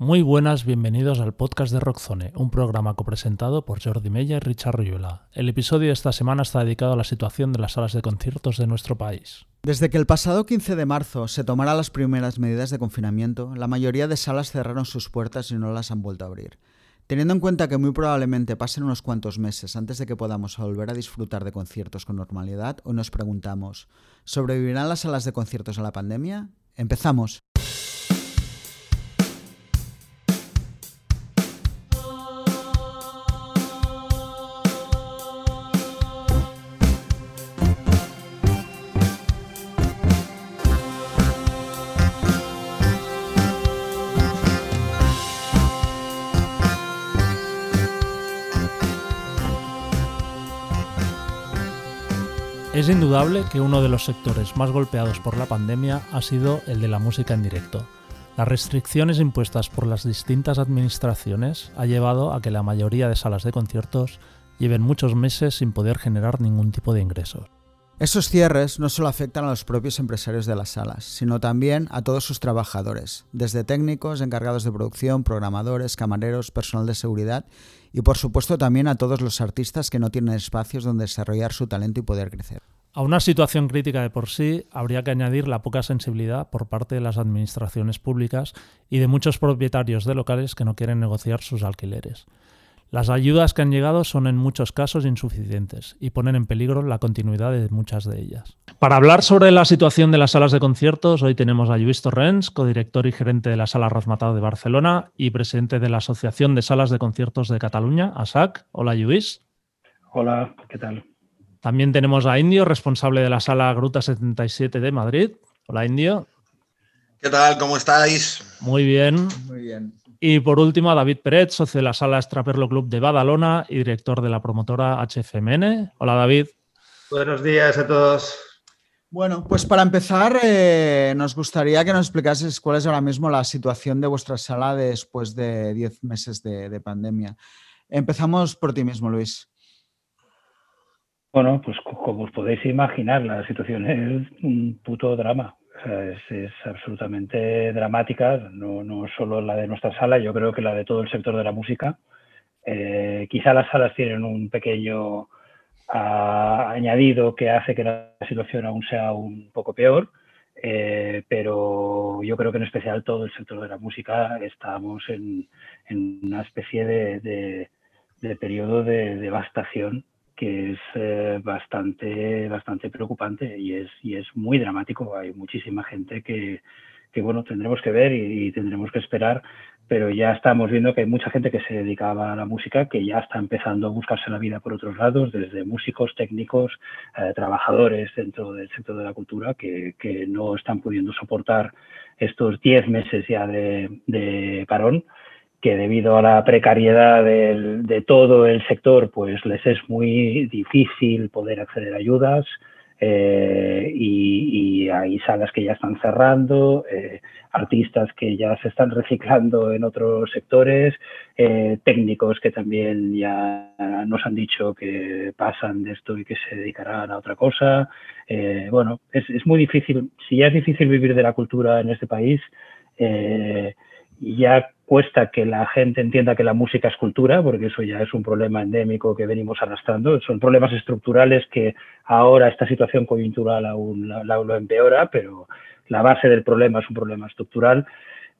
Muy buenas, bienvenidos al podcast de Rockzone, un programa copresentado por Jordi Mella y Richard Ruyula. El episodio de esta semana está dedicado a la situación de las salas de conciertos de nuestro país. Desde que el pasado 15 de marzo se tomaron las primeras medidas de confinamiento, la mayoría de salas cerraron sus puertas y no las han vuelto a abrir. Teniendo en cuenta que muy probablemente pasen unos cuantos meses antes de que podamos volver a disfrutar de conciertos con normalidad, hoy nos preguntamos, ¿sobrevivirán las salas de conciertos a la pandemia? Empezamos. Es indudable que uno de los sectores más golpeados por la pandemia ha sido el de la música en directo. Las restricciones impuestas por las distintas administraciones ha llevado a que la mayoría de salas de conciertos lleven muchos meses sin poder generar ningún tipo de ingresos. Esos cierres no solo afectan a los propios empresarios de las salas, sino también a todos sus trabajadores, desde técnicos, encargados de producción, programadores, camareros, personal de seguridad y por supuesto también a todos los artistas que no tienen espacios donde desarrollar su talento y poder crecer. A una situación crítica de por sí habría que añadir la poca sensibilidad por parte de las administraciones públicas y de muchos propietarios de locales que no quieren negociar sus alquileres. Las ayudas que han llegado son en muchos casos insuficientes y ponen en peligro la continuidad de muchas de ellas. Para hablar sobre la situación de las salas de conciertos, hoy tenemos a Lluís Torrens, codirector y gerente de la Sala Rasmatado de Barcelona y presidente de la Asociación de Salas de Conciertos de Cataluña, ASAC. Hola, Lluís. Hola, ¿qué tal? También tenemos a Indio, responsable de la Sala Gruta 77 de Madrid. Hola, Indio. ¿Qué tal? ¿Cómo estáis? Muy bien. Muy bien. Y por último, a David Pérez, socio de la sala Straperlo Club de Badalona y director de la promotora HFMN. Hola, David. Buenos días a todos. Bueno, pues para empezar, eh, nos gustaría que nos explicases cuál es ahora mismo la situación de vuestra sala después de 10 meses de, de pandemia. Empezamos por ti mismo, Luis. Bueno, pues como os podéis imaginar, la situación es un puto drama. Es, es, absolutamente dramática, no, no, solo la de nuestra sala, yo creo que la de todo el sector de la música. Eh, quizá las salas tienen un pequeño uh, añadido que hace que la situación aún sea un poco peor, eh, pero yo creo que en especial todo el sector de la música estamos en, una especie de periodo de devastación que es eh, bastante, bastante preocupante y es, y es muy dramático. Hay muchísima gente que, que bueno, tendremos que ver y, tendremos que esperar, pero ya estamos viendo que hay mucha gente que se dedicaba a la música que ya está empezando a buscarse la vida por otros lados, desde músicos, técnicos, eh, trabajadores dentro del sector de la cultura que, que no están pudiendo soportar estos 10 meses ya de, de parón que debido a la precariedad de todo el sector, pues les es muy difícil poder acceder a ayudas eh, y, hay salas que ya están cerrando, eh, artistas que ya se están reciclando en otros sectores, eh, técnicos que también ya nos han dicho que pasan de esto y que se dedicarán a otra cosa. Bueno, es, muy difícil, si ya es difícil vivir de la cultura en este país, ya cuesta que la gente entienda que la música es cultura, porque eso ya es un problema endémico que venimos arrastrando. Son problemas estructurales que ahora esta situación coyuntural aún la, lo empeora, pero la base del problema es un problema estructural.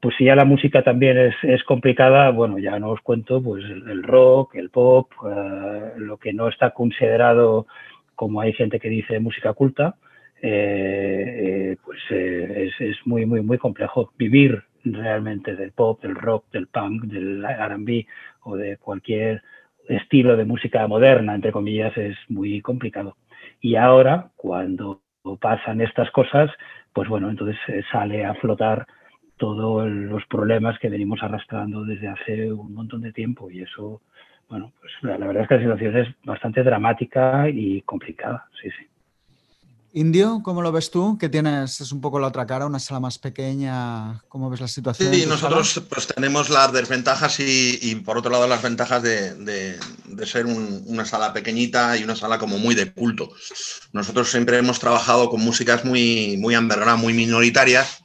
Pues si ya la música también es, es complicada, bueno, ya no os cuento, pues el, rock, el pop, uh, lo que no está considerado, como hay gente que dice, música culta, eh, eh, pues eh, es, es muy, muy, muy complejo. Vivir realmente del pop, del rock, del punk, del RB o de cualquier estilo de música moderna, entre comillas, es muy complicado. Y ahora, cuando pasan estas cosas, pues bueno, entonces sale a flotar todos los problemas que venimos arrastrando desde hace un montón de tiempo y eso, bueno, pues la verdad es que la situación es bastante dramática y complicada, sí, sí. Indio, ¿cómo lo ves tú? Que tienes, es un poco la otra cara, una sala más pequeña. ¿Cómo ves la situación? Sí, nosotros sala? pues tenemos las desventajas y, y, por otro lado las ventajas de, de, de ser un, una sala pequeñita y una sala como muy de culto. Nosotros siempre hemos trabajado con músicas muy, muy underground, muy minoritarias,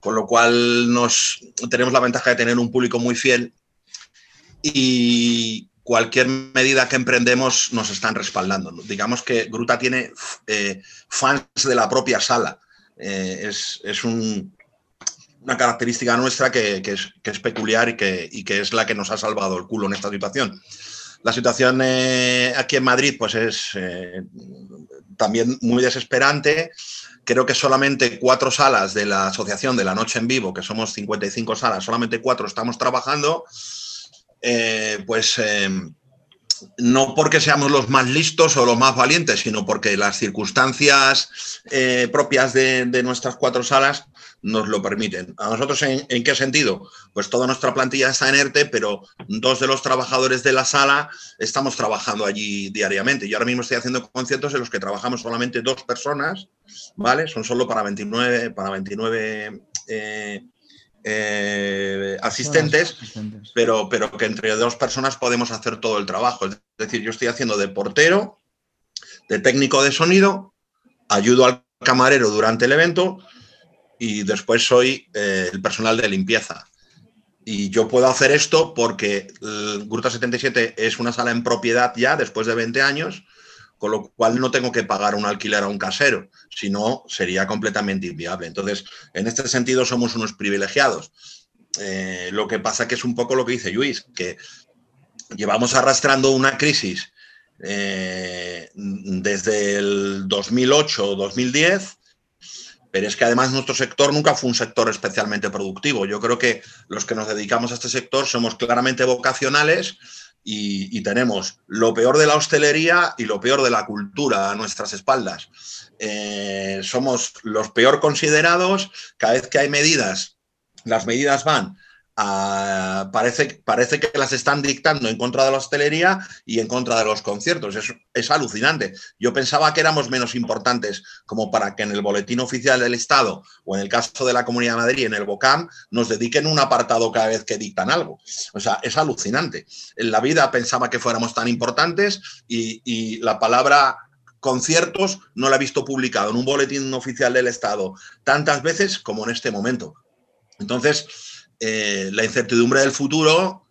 con lo cual nos, tenemos la ventaja de tener un público muy fiel y cualquier medida que emprendemos nos están respaldando. Digamos que Gruta tiene eh, fans de la propia sala. Eh, es, una característica nuestra que, es, peculiar y que, y que, es la que nos ha salvado el culo en esta situación. La situación eh, aquí en Madrid pues es también muy desesperante creo que solamente cuatro salas de la Asociación de la Noche en Vivo, que somos 55 salas, solamente cuatro estamos trabajando, eh, pues eh, no porque seamos los más listos o los más valientes, sino porque las circunstancias eh, propias de, nuestras cuatro salas nos lo permiten. ¿A nosotros en, qué sentido? Pues toda nuestra plantilla está en ERTE, pero dos de los trabajadores de la sala estamos trabajando allí diariamente. Yo ahora mismo estoy haciendo conciertos en los que trabajamos solamente dos personas, ¿vale? Son solo para 29, para 29 eh, eh, asistentes, Pero, pero que entre dos personas podemos hacer todo el trabajo. Es decir, yo estoy haciendo de portero, de técnico de sonido, ayudo al camarero durante el evento y después soy eh, el personal de limpieza. Y yo puedo hacer esto porque Gruta 77 es una sala en propiedad ya después de 20 años, con lo cual no tengo que pagar un alquiler a un casero, si no sería completamente inviable. Entonces, en este sentido somos unos privilegiados. Eh, lo que pasa que es un poco lo que dice Luis, que llevamos arrastrando una crisis eh, desde el 2008-2010 pero es que además nuestro sector nunca fue un sector especialmente productivo. Yo creo que los que nos dedicamos a este sector somos claramente vocacionales y, tenemos lo peor de la hostelería y lo peor de la cultura a nuestras espaldas. Eh, somos los peor considerados, cada vez que hay medidas, las medidas van parece, parece que las están dictando en contra de la hostelería y en contra de los conciertos. Es, es, alucinante. Yo pensaba que éramos menos importantes como para que en el boletín oficial del Estado o en el caso de la Comunidad de Madrid, en el BOCAM, nos dediquen un apartado cada vez que dictan algo. O sea, es alucinante. En la vida pensaba que fuéramos tan importantes y, y la palabra conciertos no la he visto publicado en un boletín oficial del Estado tantas veces como en este momento. Entonces, eh, la incertidumbre del futuro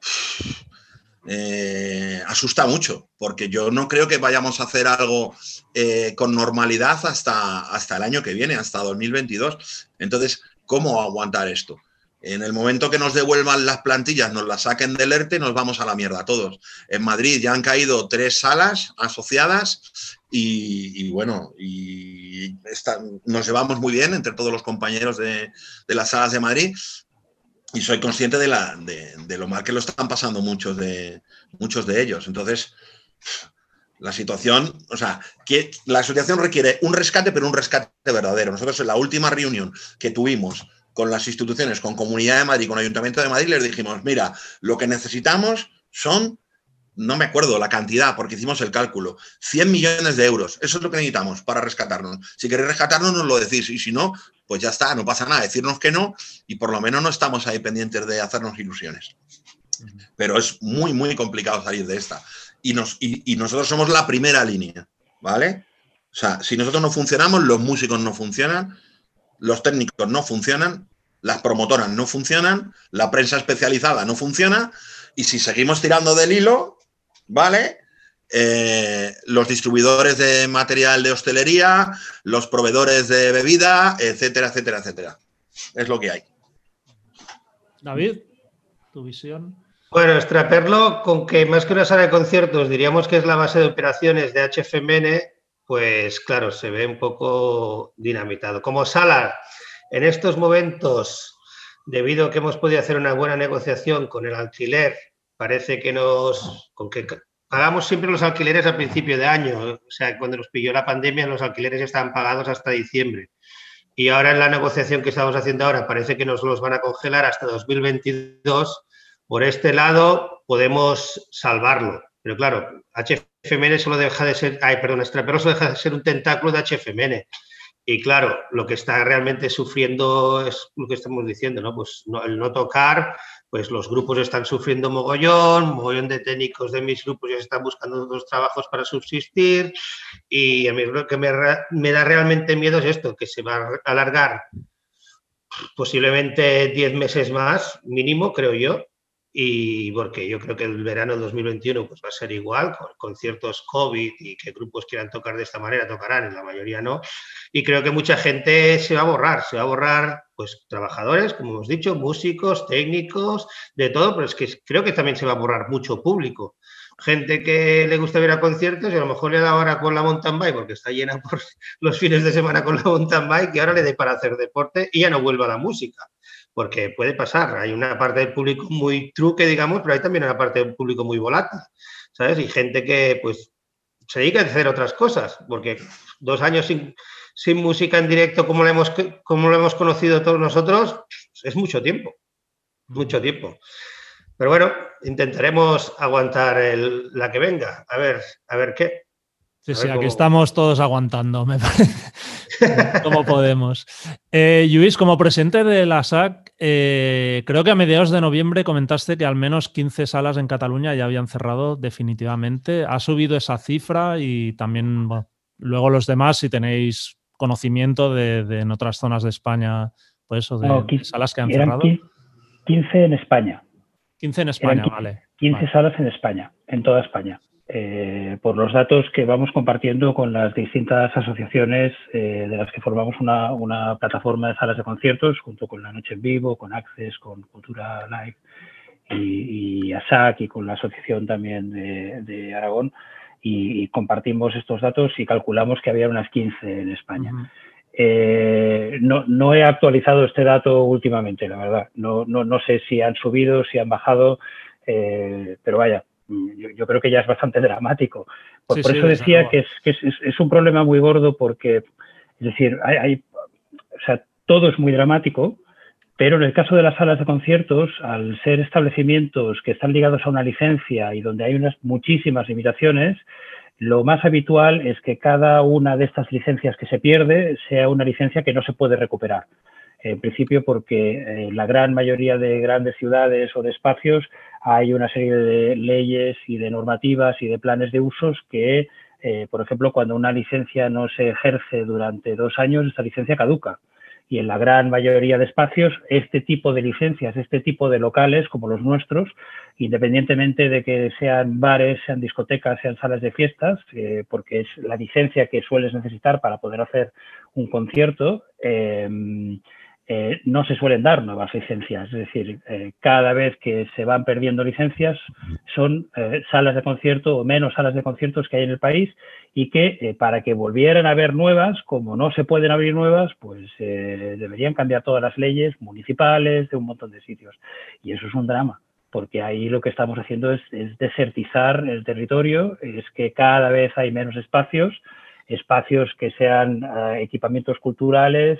eh, asusta mucho, porque yo no creo que vayamos a hacer algo eh, con normalidad hasta, hasta el año que viene, hasta 2022. Entonces, ¿cómo aguantar esto? En el momento que nos devuelvan las plantillas, nos las saquen del ERTE, nos vamos a la mierda todos. En Madrid ya han caído tres salas asociadas y, bueno, y nos llevamos muy bien entre todos los compañeros de, de, las salas de Madrid, y soy consciente de, la, de, lo mal que lo están pasando muchos de, muchos de ellos. Entonces, la situación, o sea, que la situación requiere un rescate, pero un rescate verdadero. Nosotros en la última reunión que tuvimos con las instituciones, con Comunidad de Madrid, con Ayuntamiento de Madrid, les dijimos, mira, lo que necesitamos son, no me acuerdo la cantidad, porque hicimos el cálculo, 100 millones de euros. Eso es lo que necesitamos para rescatarnos. Si queréis rescatarnos, nos lo decís, y si no, pues ya está, no pasa nada, decirnos que no y por lo menos no estamos ahí pendientes de hacernos ilusiones. Pero es muy, muy complicado salir de esta. Y, nos, y, nosotros somos la primera línea, ¿vale? O sea, si nosotros no funcionamos, los músicos no funcionan, los técnicos no funcionan, las promotoras no funcionan, la prensa especializada no funciona, y si seguimos tirando del hilo, ¿vale? Eh, los distribuidores de material de hostelería, los proveedores de bebida, etcétera, etcétera, etcétera. Es lo que hay. David, tu visión. Bueno, extraperlo con que más que una sala de conciertos diríamos que es la base de operaciones de HFMN, pues claro, se ve un poco dinamitado. Como sala, en estos momentos, debido a que hemos podido hacer una buena negociación con el alquiler, parece que nos, con que Pagamos siempre los alquileres a principio de año, o sea, cuando nos pilló la pandemia los alquileres estaban pagados hasta diciembre. Y ahora en la negociación que estamos haciendo ahora parece que nos los van a congelar hasta 2022. Por este lado podemos salvarlo. Pero claro, HFMN solo deja de ser, ay, perdón, Extrapero solo deja de ser un tentáculo de HFMN. Y claro, lo que está realmente sufriendo es lo que estamos diciendo, ¿no? Pues no, el no tocar, pues los grupos están sufriendo mogollón, mogollón de técnicos de mis grupos ya están buscando otros trabajos para subsistir y a mí lo que me, da realmente miedo es esto, que se va a alargar posiblemente 10 meses más, mínimo, creo yo, y porque yo creo que el verano del 2021 pues, va a ser igual, con conciertos COVID y que grupos quieran tocar de esta manera, tocarán, y la mayoría no. Y creo que mucha gente se va a borrar, se va a borrar, pues trabajadores, como hemos dicho, músicos, técnicos, de todo, pero es que creo que también se va a borrar mucho público. Gente que le gusta ir a conciertos y a lo mejor le da ahora con la mountain bike porque está llena por los fines de semana con la mountain bike y ahora le dé para hacer deporte y ya no vuelva a la música porque puede pasar. Hay una parte del público muy truque, digamos, pero hay también una parte del público muy volátil, ¿sabes? Y gente que, pues, se dedica a hacer otras cosas, porque dos años sin, música en directo como lo, hemos, como lo hemos conocido todos nosotros, es mucho tiempo, mucho tiempo. Pero bueno, intentaremos aguantar la que venga, a ver, a ver qué. Sí, sí, aquí estamos todos aguantando, me parece. como podemos. Eh, Luis, como presidente de la SAC, eh, creo que a mediados de noviembre comentaste que al menos 15 salas en Cataluña ya habían cerrado definitivamente. ¿Ha subido esa cifra? Y también, luego los demás, si tenéis conocimiento de, en otras zonas de España, pues eso, de, salas que han cerrado. 15 en España. 15 en España, vale. 15 salas en España, en toda España. Eh, por los datos que vamos compartiendo con las distintas asociaciones eh, de las que formamos una, plataforma de salas de conciertos, junto con La Noche en Vivo, con Access, con Cultura Live y, ASAC y con la asociación también de, Aragón. Y, compartimos estos datos y calculamos que había unas 15 en España. Eh, no, no, he actualizado este dato últimamente, la verdad. No, no, no sé si han subido, si han bajado, pero vaya, yo, creo que ya es bastante dramático. Por, eso decía que, es, es, un problema muy gordo porque, es decir, hay, o sea, todo es muy dramático, pero en el caso de las salas de conciertos, al ser establecimientos que están ligados a una licencia y donde hay unas muchísimas limitaciones, lo más habitual es que cada una de estas licencias que se pierde sea una licencia que no se puede recuperar. En principio porque eh, la gran mayoría de grandes ciudades o de espacios hay una serie de leyes y de normativas y de planes de usos que, eh, por ejemplo, cuando una licencia no se ejerce durante dos años, esta licencia caduca. Y en la gran mayoría de espacios, este tipo de licencias, este tipo de locales como los nuestros, independientemente de que sean bares, sean discotecas, sean salas de fiestas, eh, porque es la licencia que sueles necesitar para poder hacer un concierto, eh, eh, no se suelen dar nuevas licencias. Es decir, eh, cada vez que se van perdiendo licencias son eh, salas de concierto o menos salas de conciertos que hay en el país y que para que volvieran a haber nuevas, como no se pueden abrir nuevas, pues deberían cambiar todas las leyes municipales de un montón de sitios. Y eso es un drama porque ahí lo que estamos haciendo es, es desertizar el territorio, es que cada vez hay menos espacios, espacios que sean equipamientos culturales,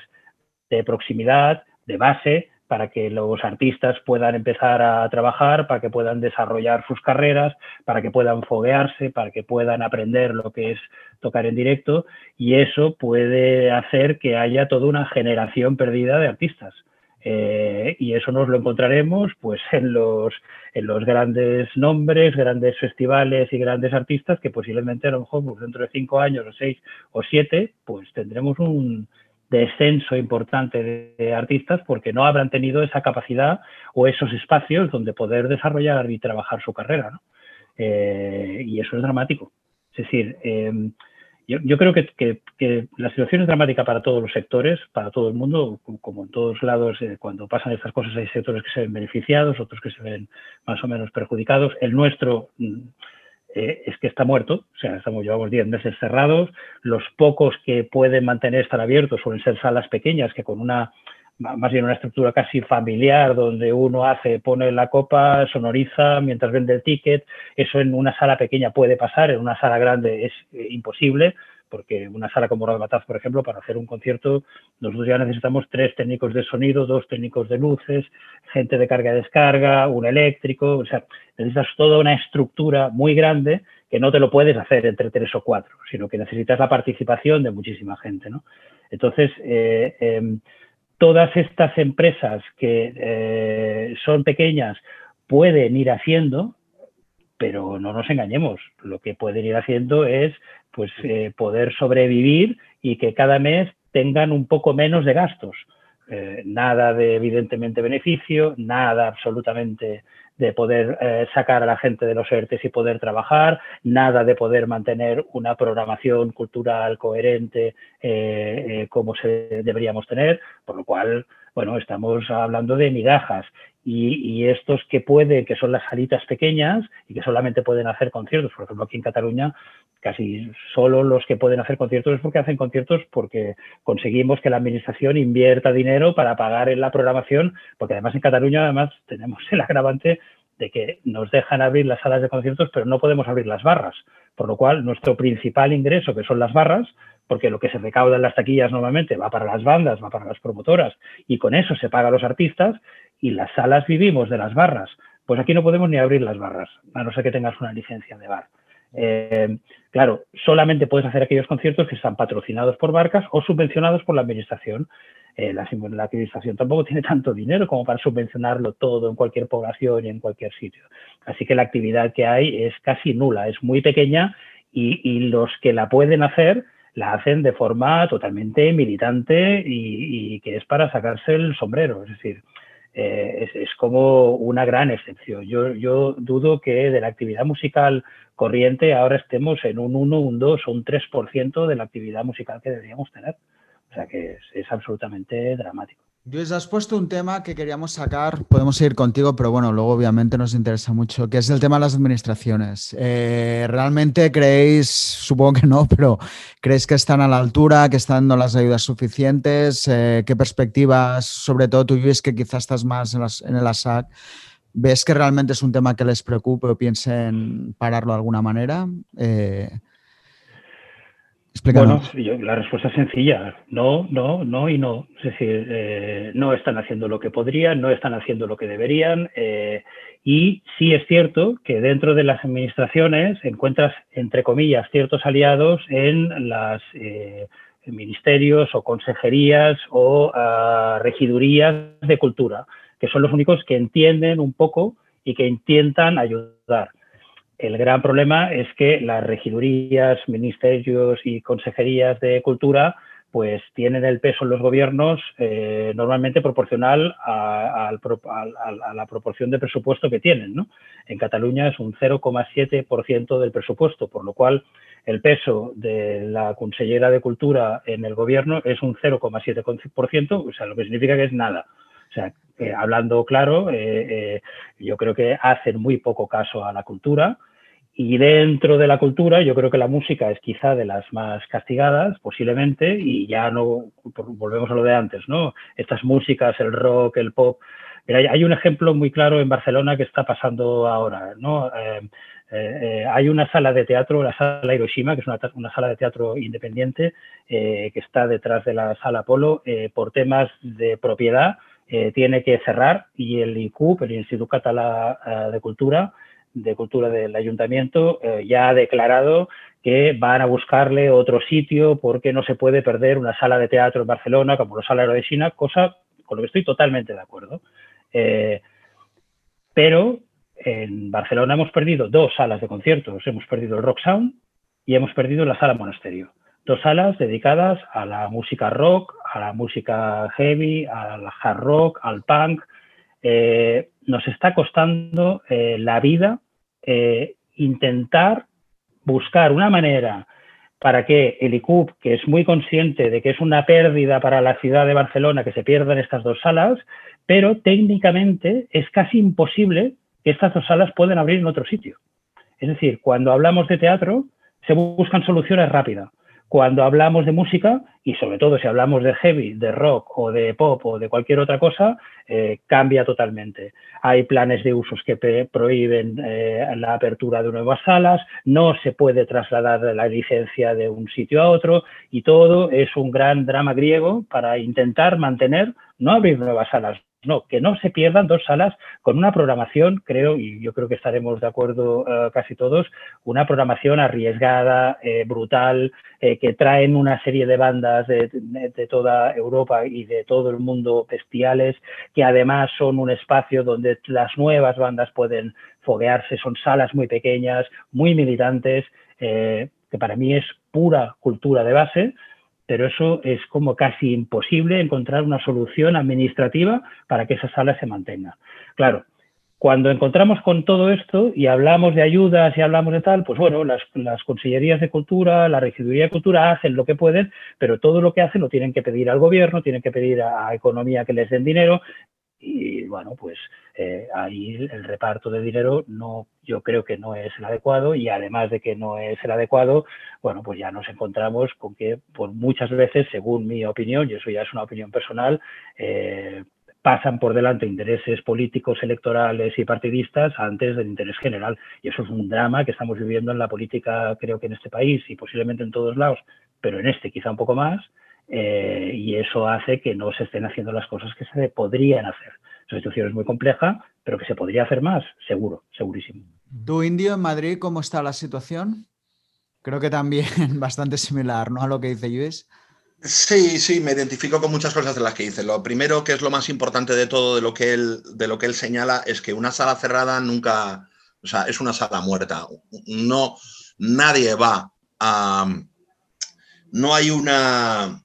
de proximidad, de base, para que los artistas puedan empezar a trabajar, para que puedan desarrollar sus carreras, para que puedan foguearse, para que puedan aprender lo que es tocar en directo y eso puede hacer que haya toda una generación perdida de artistas. Eh, y eso nos lo encontraremos pues en los, en los grandes nombres, grandes festivales y grandes artistas que posiblemente a lo mejor pues, dentro de cinco años o seis o siete pues tendremos un, descenso importante de, artistas porque no habrán tenido esa capacidad o esos espacios donde poder desarrollar y trabajar su carrera. Eh, y eso es dramático. Es decir, em, yo, creo que, la situación es dramática para todos los sectores, para todo el mundo, como en todos lados, eh, cuando pasan estas cosas hay sectores que se ven beneficiados, otros que se ven más o menos perjudicados. El nuestro mm, eh, es que está muerto, o sea, estamos, llevamos 10 meses cerrados, los pocos que pueden mantener estar abiertos suelen ser salas pequeñas que con una, más bien una estructura casi familiar donde uno hace, pone la copa, sonoriza mientras vende el ticket, eso en una sala pequeña puede pasar, en una sala grande es eh, imposible, porque una sala como Rabataz, por ejemplo, para hacer un concierto, nosotros ya necesitamos tres técnicos de sonido, dos técnicos de luces, gente de carga y descarga, un eléctrico, o sea, necesitas toda una estructura muy grande que no te lo puedes hacer entre tres o cuatro, sino que necesitas la participación de muchísima gente, ¿no? Entonces, eh, em, todas estas empresas que eh, son pequeñas pueden ir haciendo, pero no nos engañemos, lo que pueden ir haciendo es pues eh, poder sobrevivir y que cada mes tengan un poco menos de gastos. Eh, nada de evidentemente beneficio, nada absolutamente de poder eh, sacar a la gente de los ERTES y poder trabajar, nada de poder mantener una programación cultural coherente como se deberíamos tener, por lo cual, bueno, estamos hablando de migajas. Y, estos que pueden, que son las salitas pequeñas y que solamente pueden hacer conciertos, por ejemplo, aquí en Cataluña, casi solo los que pueden hacer conciertos es porque hacen conciertos porque conseguimos que la administración invierta dinero para pagar en la programación, porque además en Cataluña además tenemos el agravante de que nos dejan abrir las salas de conciertos, pero no podemos abrir las barras, por lo cual nuestro principal ingreso, que son las barras, porque lo que se recauda en las taquillas normalmente va para las bandas, va para las promotoras, y con eso se paga a los artistas, y las salas vivimos de las barras, pues aquí no podemos ni abrir las barras, a no ser que tengas una licencia de bar. Eh, claro, solamente puedes hacer aquellos conciertos que están patrocinados por barcas o subvencionados por la administración. Eh, la, administración tampoco tiene tanto dinero como para subvencionarlo todo en cualquier población y en cualquier sitio. Así que la actividad que hay es casi nula, es muy pequeña y, los que la pueden hacer la hacen de forma totalmente militante y, que es para sacarse el sombrero. Es decir, eh, es, como una gran excepción. Yo, yo dudo que de la actividad musical corriente ahora estemos en un 1, un 2 o un 3% de la actividad musical que deberíamos tener. O sea que es absolutamente dramático. Luis, has puesto un tema que queríamos sacar, podemos ir contigo, pero bueno, luego obviamente nos interesa mucho, que es el tema de las administraciones. Eh, ¿Realmente creéis, supongo que no, pero creéis que están a la altura, que están dando las ayudas suficientes? Eh, ¿Qué perspectivas, sobre todo tú, Luis, que quizás estás más en, el ASAC, ves que realmente es un tema que les preocupe o piensen pararlo de alguna manera? Eh, bueno, la respuesta es sencilla. No, no, no y no. Es decir, eh, no están haciendo lo que podrían, no están haciendo lo que deberían. Eh, y sí es cierto que dentro de las administraciones encuentras, entre comillas, ciertos aliados en los eh, ministerios o consejerías o ah, regidurías de cultura, que son los únicos que entienden un poco y que intentan ayudar. El gran problema es que las regidurías, ministerios y consejerías de cultura pues tienen el peso en los gobiernos eh, normalmente proporcional a, la proporción de presupuesto que tienen. En Cataluña es un 0,7% del presupuesto, por lo cual el peso de la consellera de Cultura en el gobierno es un 0,7%, o sea, lo que significa que es nada. O sea, hablando claro, eh, eh, yo creo que hacen muy poco caso a la cultura y dentro de la cultura yo creo que la música es quizá de las más castigadas posiblemente y ya no, volvemos a lo de antes, ¿no? Estas músicas, el rock, el pop. hay, un ejemplo muy claro en Barcelona que está pasando ahora, ¿no? Eh, hay una sala de teatro, la sala Hiroshima, que es una, una sala de teatro independiente que está detrás de la sala Polo por temas de propiedad eh, tiene que cerrar y el ICUP, el Instituto Catalán eh, de Cultura, de Cultura del Ayuntamiento, eh, ya ha declarado que van a buscarle otro sitio porque no se puede perder una sala de teatro en Barcelona como la sala de China, cosa con lo que estoy totalmente de acuerdo. pero en Barcelona hemos perdido dos salas de conciertos, hemos perdido el Rock Sound y hemos perdido la sala Monasterio dos salas dedicadas a la música rock, a la música heavy, al hard rock, al punk. Eh, nos está costando eh, la vida eh, intentar buscar una manera para que el ICUP, que es muy consciente de que es una pérdida para la ciudad de Barcelona que se pierdan estas dos salas, pero técnicamente es casi imposible que estas dos salas puedan abrir en otro sitio. Es decir, cuando hablamos de teatro, se buscan soluciones rápidas. Cuando hablamos de música, y sobre todo si hablamos de heavy, de rock o de pop o de cualquier otra cosa, eh, cambia totalmente. Hay planes de usos que prohíben eh, la apertura de nuevas salas, no se puede trasladar la licencia de un sitio a otro y todo es un gran drama griego para intentar mantener, no abrir nuevas salas, no, que no se pierdan dos salas con una programación, creo, y yo creo que estaremos de acuerdo eh, casi todos, una programación arriesgada, eh, brutal, eh, que traen una serie de bandas de, toda Europa y de todo el mundo bestiales, que además son un espacio donde las nuevas bandas pueden foguearse, son salas muy pequeñas, muy militantes, que para mí es pura cultura de base, pero eso es como casi imposible encontrar una solución administrativa para que esa sala se mantenga. Claro, cuando encontramos con todo esto y hablamos de ayudas y hablamos de tal, pues bueno, las, consellerías de cultura, la regiduría de cultura hacen lo que pueden, pero todo lo que hacen lo tienen que pedir al gobierno, tienen que pedir a, a economía que les den dinero y bueno, pues eh, ahí el reparto de dinero no, yo creo que no es el adecuado y además de que no es el adecuado, bueno, pues ya nos encontramos con que por muchas veces, según mi opinión, y eso ya es una opinión personal, eh, pasan por delante intereses políticos, electorales y partidistas antes del interés general. Y eso es un drama que estamos viviendo en la política, creo que en este país y posiblemente en todos lados, pero en este quizá un poco más. Eh, y eso hace que no se estén haciendo las cosas que se podrían hacer. La situación es muy compleja, pero que se podría hacer más, seguro, segurísimo. ¿Tu indio en Madrid cómo está la situación? Creo que también bastante similar, ¿no? A lo que dice Luis. Sí, sí, me identifico con muchas cosas de las que dice. Lo primero, que es lo más importante de todo de lo que él, de lo que él señala, es que una sala cerrada nunca, o sea, es una sala muerta. No, nadie va a, no hay una,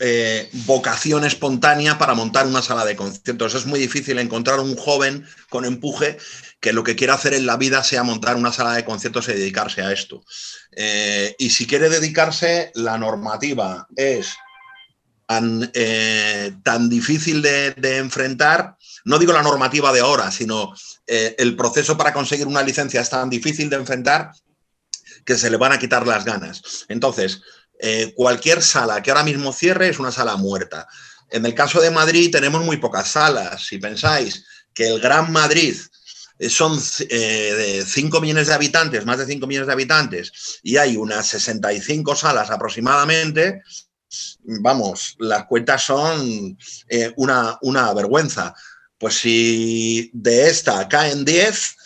eh, vocación espontánea para montar una sala de conciertos. Es muy difícil encontrar un joven con empuje que lo que quiera hacer en la vida sea montar una sala de conciertos y dedicarse a esto. Eh, y si quiere dedicarse, la normativa es tan, eh, tan difícil de, de, enfrentar. No digo la normativa de ahora, sino el proceso para conseguir una licencia es tan difícil de enfrentar que se le van a quitar las ganas. Entonces, eh, cualquier sala que ahora mismo cierre es una sala muerta. En el caso de Madrid tenemos muy pocas salas. Si pensáis que el Gran Madrid eh, son eh, de 5 millones de habitantes, más de 5 millones de habitantes, y hay unas 65 salas aproximadamente, vamos, las cuentas son eh, una, una vergüenza. Pues si de esta caen 10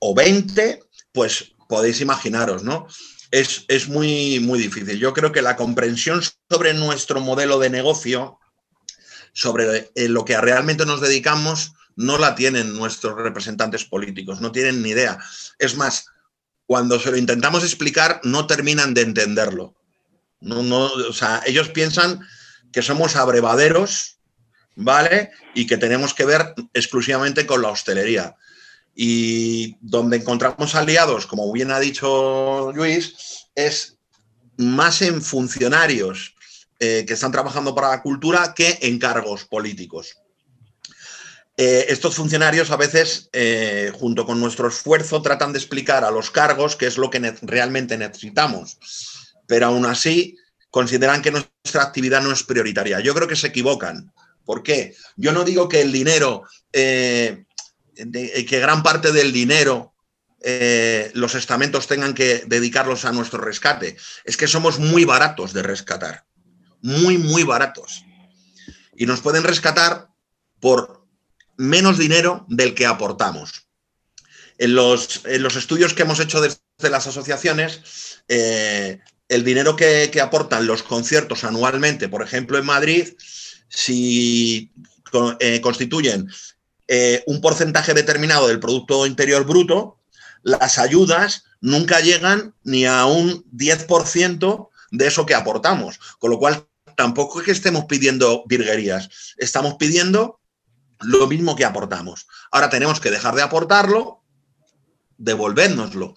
o 20, pues podéis imaginaros, ¿no? Es, muy, muy difícil. Yo creo que la comprensión sobre nuestro modelo de negocio, sobre eh, lo que realmente nos dedicamos, no la tienen nuestros representantes políticos, no tienen ni idea. Es más, cuando se lo intentamos explicar, no terminan de entenderlo. No, no, o sea, ellos piensan que somos abrevaderos, ¿vale? Y que tenemos que ver exclusivamente con la hostelería y donde encontramos aliados, como bien ha dicho Luis, es más en funcionarios eh, que están trabajando para la cultura que en cargos políticos. Eh, estos funcionarios a veces, eh, junto con nuestro esfuerzo, tratan de explicar a los cargos qué es lo que realmente necesitamos, pero aún así consideran que nuestra actividad no es prioritaria. Yo creo que se equivocan. ¿Por qué? Yo no digo que el dinero de, que gran parte del dinero eh, los estamentos tengan que dedicarlos a nuestro rescate. Es que somos muy baratos de rescatar, muy, muy baratos. Y nos pueden rescatar por menos dinero del que aportamos. En los, en los estudios que hemos hecho desde las asociaciones, eh, el dinero que, aportan los conciertos anualmente, por ejemplo en Madrid, si eh, constituyen eh, un porcentaje determinado del Producto Interior Bruto, las ayudas nunca llegan ni a un 10% de eso que aportamos. Con lo cual, tampoco es que estemos pidiendo virguerías, estamos pidiendo lo mismo que aportamos. Ahora tenemos que dejar de aportarlo, devolvérnoslo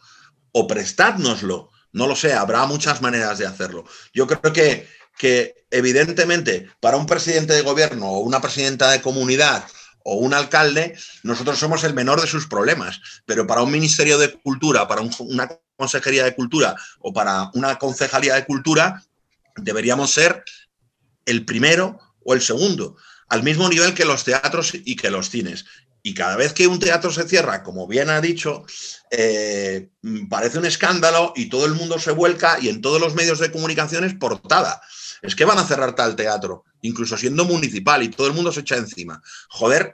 o prestárnoslo. No lo sé, habrá muchas maneras de hacerlo. Yo creo que, que evidentemente para un presidente de gobierno o una presidenta de comunidad o un alcalde, nosotros somos el menor de sus problemas. Pero para un Ministerio de Cultura, para un, una Consejería de Cultura o para una Concejalía de Cultura, deberíamos ser el primero o el segundo, al mismo nivel que los teatros y que los cines. Y cada vez que un teatro se cierra, como bien ha dicho, eh, parece un escándalo y todo el mundo se vuelca y en todos los medios de comunicación es portada. Es que van a cerrar tal teatro incluso siendo municipal y todo el mundo se echa encima. Joder,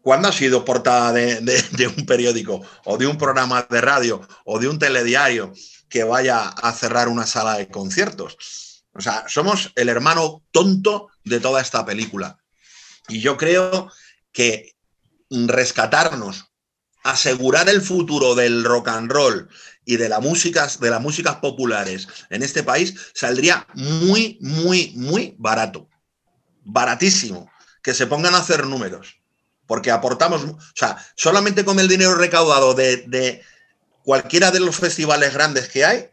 ¿cuándo ha sido portada de, un periódico o de un programa de radio o de un telediario que vaya a cerrar una sala de conciertos? O sea, somos el hermano tonto de toda esta película. Y yo creo que rescatarnos, asegurar el futuro del rock and roll y de, la música, de las músicas populares en este país saldría muy, muy, muy barato. Baratísimo. Que se pongan a hacer números. Porque aportamos, o sea, solamente con el dinero recaudado de, de cualquiera de los festivales grandes que hay,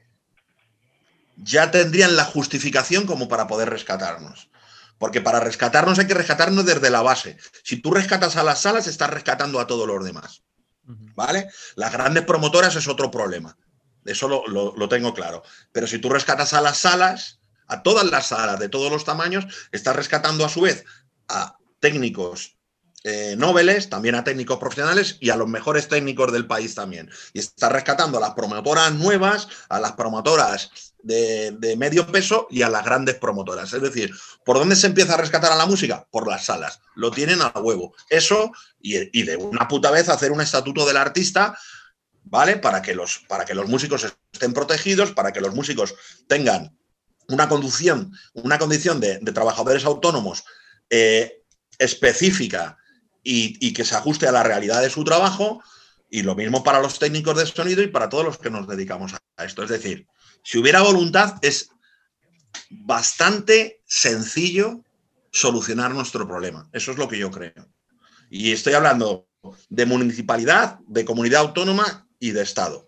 ya tendrían la justificación como para poder rescatarnos. Porque para rescatarnos hay que rescatarnos desde la base. Si tú rescatas a las salas, estás rescatando a todos los demás. ¿Vale? Las grandes promotoras es otro problema. Eso lo, tengo claro. Pero si tú rescatas a las salas, a todas las salas de todos los tamaños, estás rescatando a su vez a técnicos eh, también a técnicos profesionales y a los mejores técnicos del país también. Y estás rescatando a las promotoras nuevas, a las promotoras de, medio peso y a las grandes promotoras. Es decir, ¿por dónde se empieza a rescatar a la música? Por las salas. Lo tienen a huevo. Eso y, de una puta vez hacer un estatuto del artista, ¿vale? Para que los, para que los músicos estén protegidos, para que los músicos tengan una conducción, una condición de, trabajadores autónomos eh, específica y, y que se ajuste a la realidad de su trabajo. Y lo mismo para los técnicos de sonido y para todos los que nos dedicamos a esto. Es decir, si hubiera voluntad, es bastante sencillo solucionar nuestro problema. Eso es lo que yo creo. Y estoy hablando de municipalidad, de comunidad autónoma y de Estado.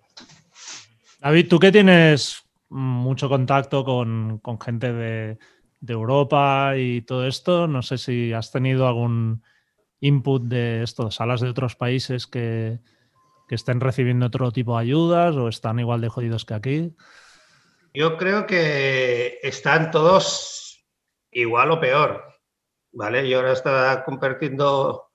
David, tú que tienes mucho contacto con, gente de, Europa y todo esto, no sé si has tenido algún input de esto, salas de otros países que, que estén recibiendo otro tipo de ayudas o están igual de jodidos que aquí. Yo creo que están todos igual o peor, ¿vale? Yo ahora estaba compartiendo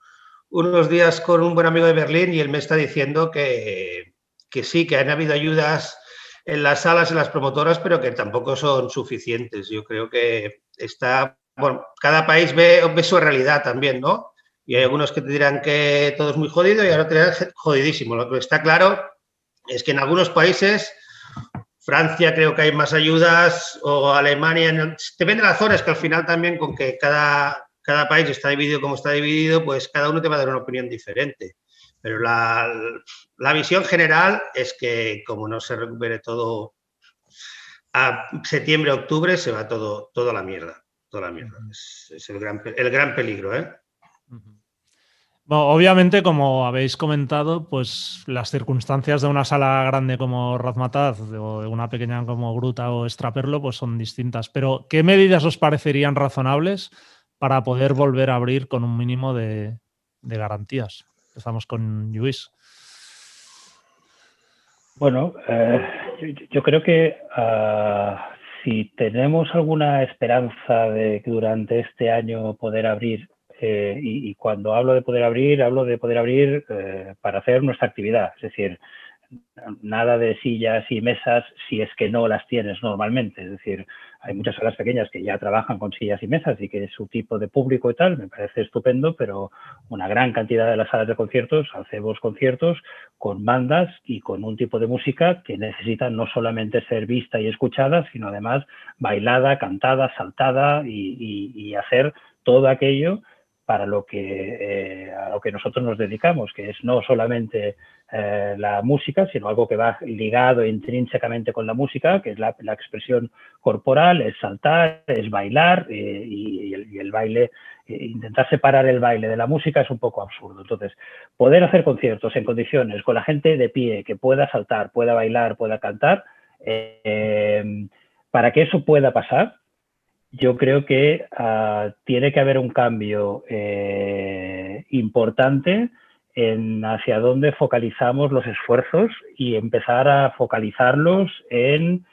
unos días con un buen amigo de Berlín y él me está diciendo que, que sí, que han habido ayudas en las salas, en las promotoras, pero que tampoco son suficientes. Yo creo que está, bueno, cada país ve, ve su realidad también, ¿no? Y hay algunos que te dirán que todo es muy jodido y ahora te dirán jodidísimo. Lo que está claro es que en algunos países Francia creo que hay más ayudas, o Alemania, depende de las zonas, que al final también con que cada, cada país está dividido como está dividido, pues cada uno te va a dar una opinión diferente. Pero la, visión general es que como no se recupere todo a septiembre, octubre, se va todo, todo a la mierda. Toda la mierda. Es, el, gran, el gran peligro, ¿eh? obviamente, como habéis comentado, pues las circunstancias de una sala grande como Razmataz o de una pequeña como Gruta o Extraperlo pues son distintas. Pero, ¿qué medidas os parecerían razonables para poder volver a abrir con un mínimo de, garantías? Empezamos con Luis. Bueno, eh, yo, creo que ah, si tenemos alguna esperanza de que durante este año poder abrir eh, y, cuando hablo de poder abrir, hablo de poder abrir eh, para hacer nuestra actividad, es decir, nada de sillas y mesas si es que no las tienes normalmente, es decir, hay muchas salas pequeñas que ya trabajan con sillas y mesas y que es su tipo de público y tal, me parece estupendo, pero una gran cantidad de las salas de conciertos hacemos conciertos con bandas y con un tipo de música que necesita no solamente ser vista y escuchada, sino además bailada, cantada, saltada y hacer todo aquello para lo que, eh, a lo que nosotros nos dedicamos, que es no solamente eh, la música, sino algo que va ligado intrínsecamente con la música, que es la, expresión corporal, es saltar, es bailar eh, y, el, baile, intentar separar el baile de la música es un poco absurdo. Entonces, poder hacer conciertos en condiciones con la gente de pie, que pueda saltar, pueda bailar, pueda cantar, para que eso pueda pasar, yo creo que ah, tiene que haber un cambio eh, importante en hacia dónde focalizamos los esfuerzos y empezar a focalizarlos en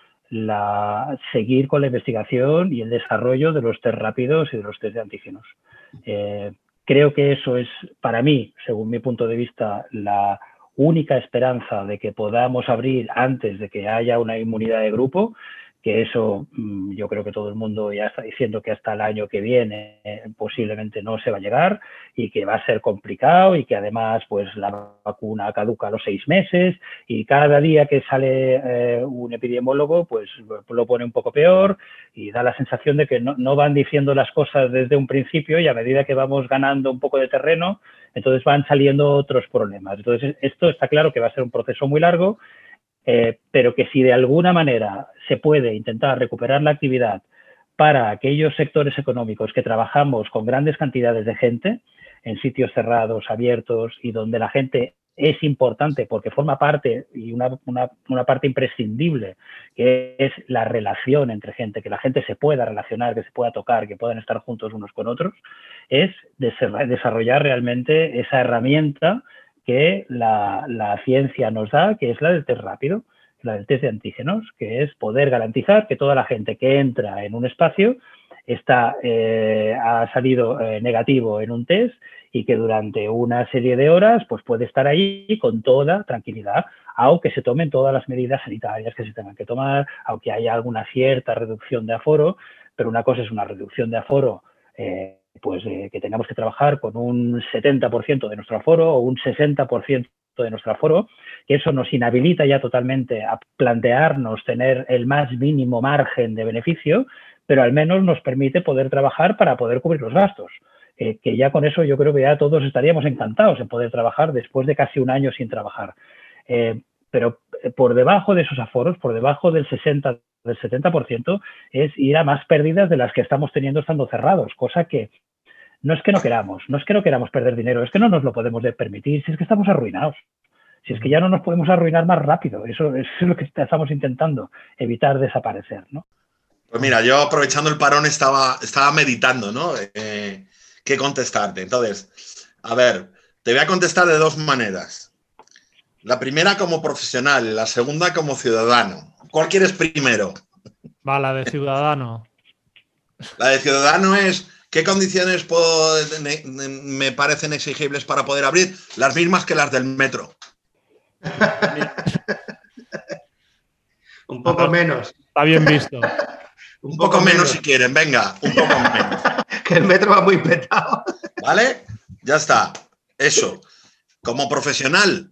seguir con la investigación y el desarrollo de los test rápidos y de los test de antígenos. Eh, creo que eso es, para mí, según mi punto de vista, la única esperanza de que podamos abrir antes de que haya una inmunidad de grupo que eso mm, yo creo que todo el mundo ya está diciendo que hasta el año que viene eh, posiblemente no se va a llegar y que va a ser complicado y que además pues la vacuna caduca a los seis meses y cada día que sale eh, un epidemiólogo pues lo pone un poco peor y da la sensación de que no, no van diciendo las cosas desde un principio y a medida que vamos ganando un poco de terreno entonces van saliendo otros problemas. Entonces esto está claro que va a ser un proceso muy largo eh, pero que si de alguna manera se puede intentar recuperar la actividad para aquellos sectores económicos que trabajamos con grandes cantidades de gente, en sitios cerrados, abiertos y donde la gente es importante porque forma parte y una, parte imprescindible, que es la relación entre gente, que la gente se pueda relacionar, que se pueda tocar, que puedan estar juntos unos con otros, es desarrollar realmente esa herramienta que la, la ciencia nos da, que es la del test rápido, la del test de antígenos, que es poder garantizar que toda la gente que entra en un espacio está, eh, ha salido eh, negativo en un test y que durante una serie de horas pues puede estar ahí con toda tranquilidad, aunque se tomen todas las medidas sanitarias que se tengan que tomar, aunque haya alguna cierta reducción de aforo, pero una cosa es una reducción de aforo, eh, pues que tengamos que trabajar con un 70% de nuestro aforo o un 60% de nuestro aforo, que eso nos inhabilita ya totalmente a plantearnos tener el más mínimo margen de beneficio, pero al menos nos permite poder trabajar para poder cubrir los gastos. Eh, que ya con eso yo creo que ya todos estaríamos encantados en poder trabajar después de casi un año sin trabajar. Eh, pero eh, por debajo de esos aforos, por debajo del 60, del 70%, es ir a más pérdidas de las que estamos teniendo estando cerrados, cosa que no es que no queramos, no es que no queramos perder dinero, es que no nos lo podemos permitir, si es que estamos arruinados. Si es que ya no nos podemos arruinar más rápido, eso, es lo que estamos intentando, evitar desaparecer, ¿no? Pues mira, yo aprovechando el parón estaba, estaba meditando, ¿no? Eh, ¿Qué contestarte? Entonces, a ver, te voy a contestar de dos maneras. La primera como profesional, la segunda como ciudadano. ¿Cuál quieres primero? Va, la de ciudadano. La de ciudadano es ¿qué condiciones me parecen exigibles para poder abrir? Las mismas que las del metro. Un poco menos. Está bien visto. Un poco, menos, si quieren, venga, un poco menos. que el metro va muy petado. ¿Vale? Ya está. Eso. Como profesional,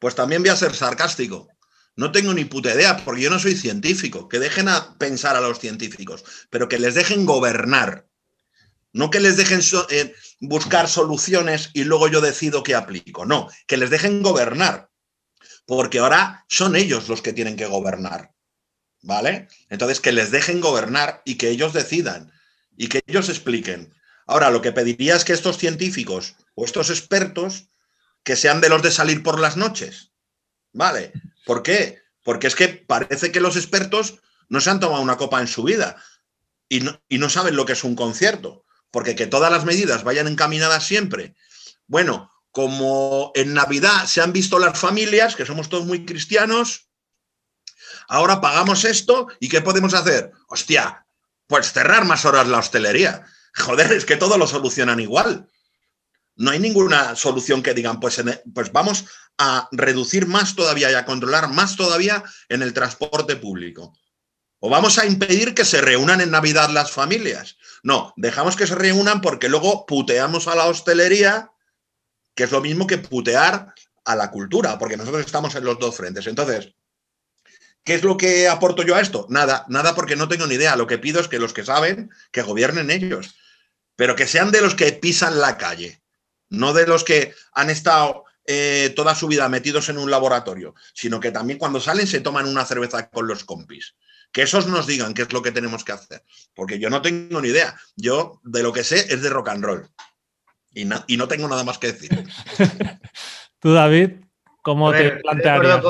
pues también voy a ser sarcástico. No tengo ni puta idea, porque yo no soy científico. Que dejen a pensar a los científicos, pero que les dejen gobernar. No que les dejen eh, buscar soluciones y luego yo decido qué aplico. No, que les dejen gobernar. Porque ahora son ellos los que tienen que gobernar. ¿vale? Entonces, que les dejen gobernar y que ellos decidan y que ellos expliquen. Ahora, lo que pediría es que estos científicos o estos expertos que sean de los de salir por las noches, ¿vale? ¿Por qué? Porque es que parece que los expertos no se han tomado una copa en su vida y no, y no saben lo que es un concierto, porque que todas las medidas vayan encaminadas siempre. Bueno, como en Navidad se han visto las familias, que somos todos muy cristianos, ahora pagamos esto y ¿qué podemos hacer? Hostia, pues cerrar más horas la hostelería. Joder, es que todo lo solucionan igual. No hay ninguna solución que digan, pues, e, pues vamos a reducir más todavía y a controlar más todavía en el transporte público. O vamos a impedir que se reúnan en Navidad las familias. No, dejamos que se reúnan porque luego puteamos a la hostelería, que es lo mismo que putear a la cultura, porque nosotros estamos en los dos frentes. Entonces, ¿Qué es lo que aporto yo a esto? Nada, nada porque no tengo ni idea. Lo que pido es que los que saben, que gobiernen ellos, pero que sean de los que pisan la calle, no de los que han estado eh, toda su vida metidos en un laboratorio, sino que también cuando salen se toman una cerveza con los compis. Que esos nos digan qué es lo que tenemos que hacer, porque yo no tengo ni idea. Yo de lo que sé es de rock and roll y, y no tengo nada más que decir. Tú, David, ¿Cómo te plantearías?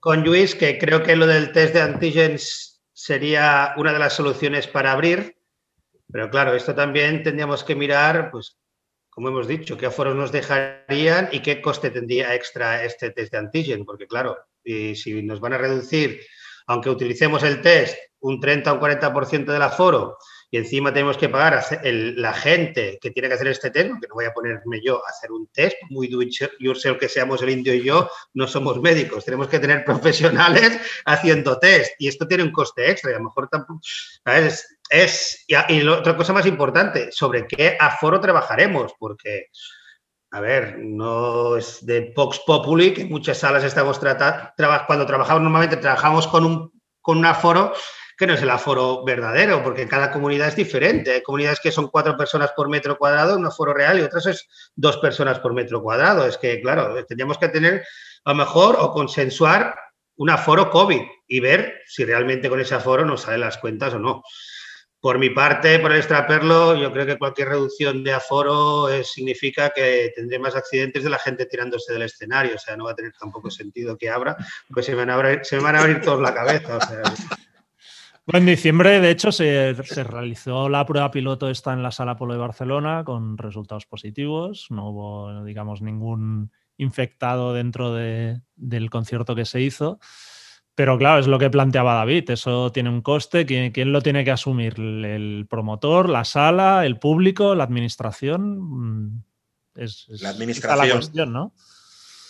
Con, Luis, que creo que lo del test de antígenos sería una de las soluciones para abrir, pero claro, esto también tendríamos que mirar, pues, como hemos dicho, qué aforos nos dejarían y qué coste tendría extra este test de antígeno, porque claro, y si nos van a reducir, aunque utilicemos el test, un 30 o un 40% del aforo, y encima tenemos que pagar a la gente que tiene que hacer este test, porque no voy a ponerme yo a hacer un test, muy do yourself que seamos el indio y yo, no somos médicos, tenemos que tener profesionales haciendo test y esto tiene un coste extra y a lo mejor tampoco, ¿sabes? Es, y, y otra cosa más importante, sobre qué aforo trabajaremos, porque a ver, no es de Vox Populi, que en muchas salas estamos tratando, cuando trabajamos normalmente trabajamos con un, con un aforo que no es el aforo verdadero, porque cada comunidad es diferente. Hay comunidades que son cuatro personas por metro cuadrado, un aforo real, y otras es dos personas por metro cuadrado. Es que, claro, tendríamos que tener a lo mejor o consensuar un aforo COVID y ver si realmente con ese aforo nos salen las cuentas o no. Por mi parte, por el extraperlo, yo creo que cualquier reducción de aforo eh, significa que tendré más accidentes de la gente tirándose del escenario. O sea, no va a tener tampoco sentido que abra, pues se me van a abrir, todos la cabeza. en diciembre, de hecho, se, realizó la prueba piloto esta en la Sala Polo de Barcelona con resultados positivos. No hubo, digamos, ningún infectado dentro del concierto que se hizo. Pero claro, es lo que planteaba David, eso tiene un coste, ¿quién, lo tiene que asumir? ¿El promotor, la sala, el público, la administración? Mm, es, la administración. La cuestión, ¿no?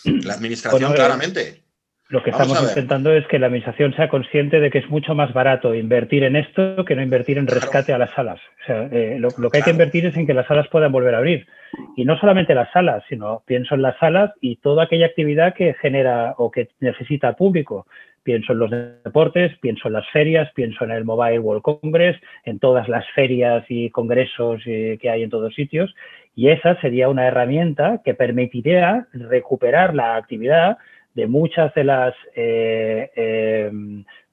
La administración, claramente. Lo que estamos intentando es que la administración sea consciente de que es mucho más barato invertir en esto que no invertir en rescate a las salas. O sea, eh, lo, que hay que invertir es en que las salas puedan volver a abrir. Y no solamente las salas, sino pienso en las salas y toda aquella actividad que genera o que necesita público pienso en los deportes, pienso en las ferias, pienso en el Mobile World Congress, en todas las ferias y congresos eh, que hay en todos sitios. Y esa sería una herramienta que permitiría recuperar la actividad de muchas de las eh, eh,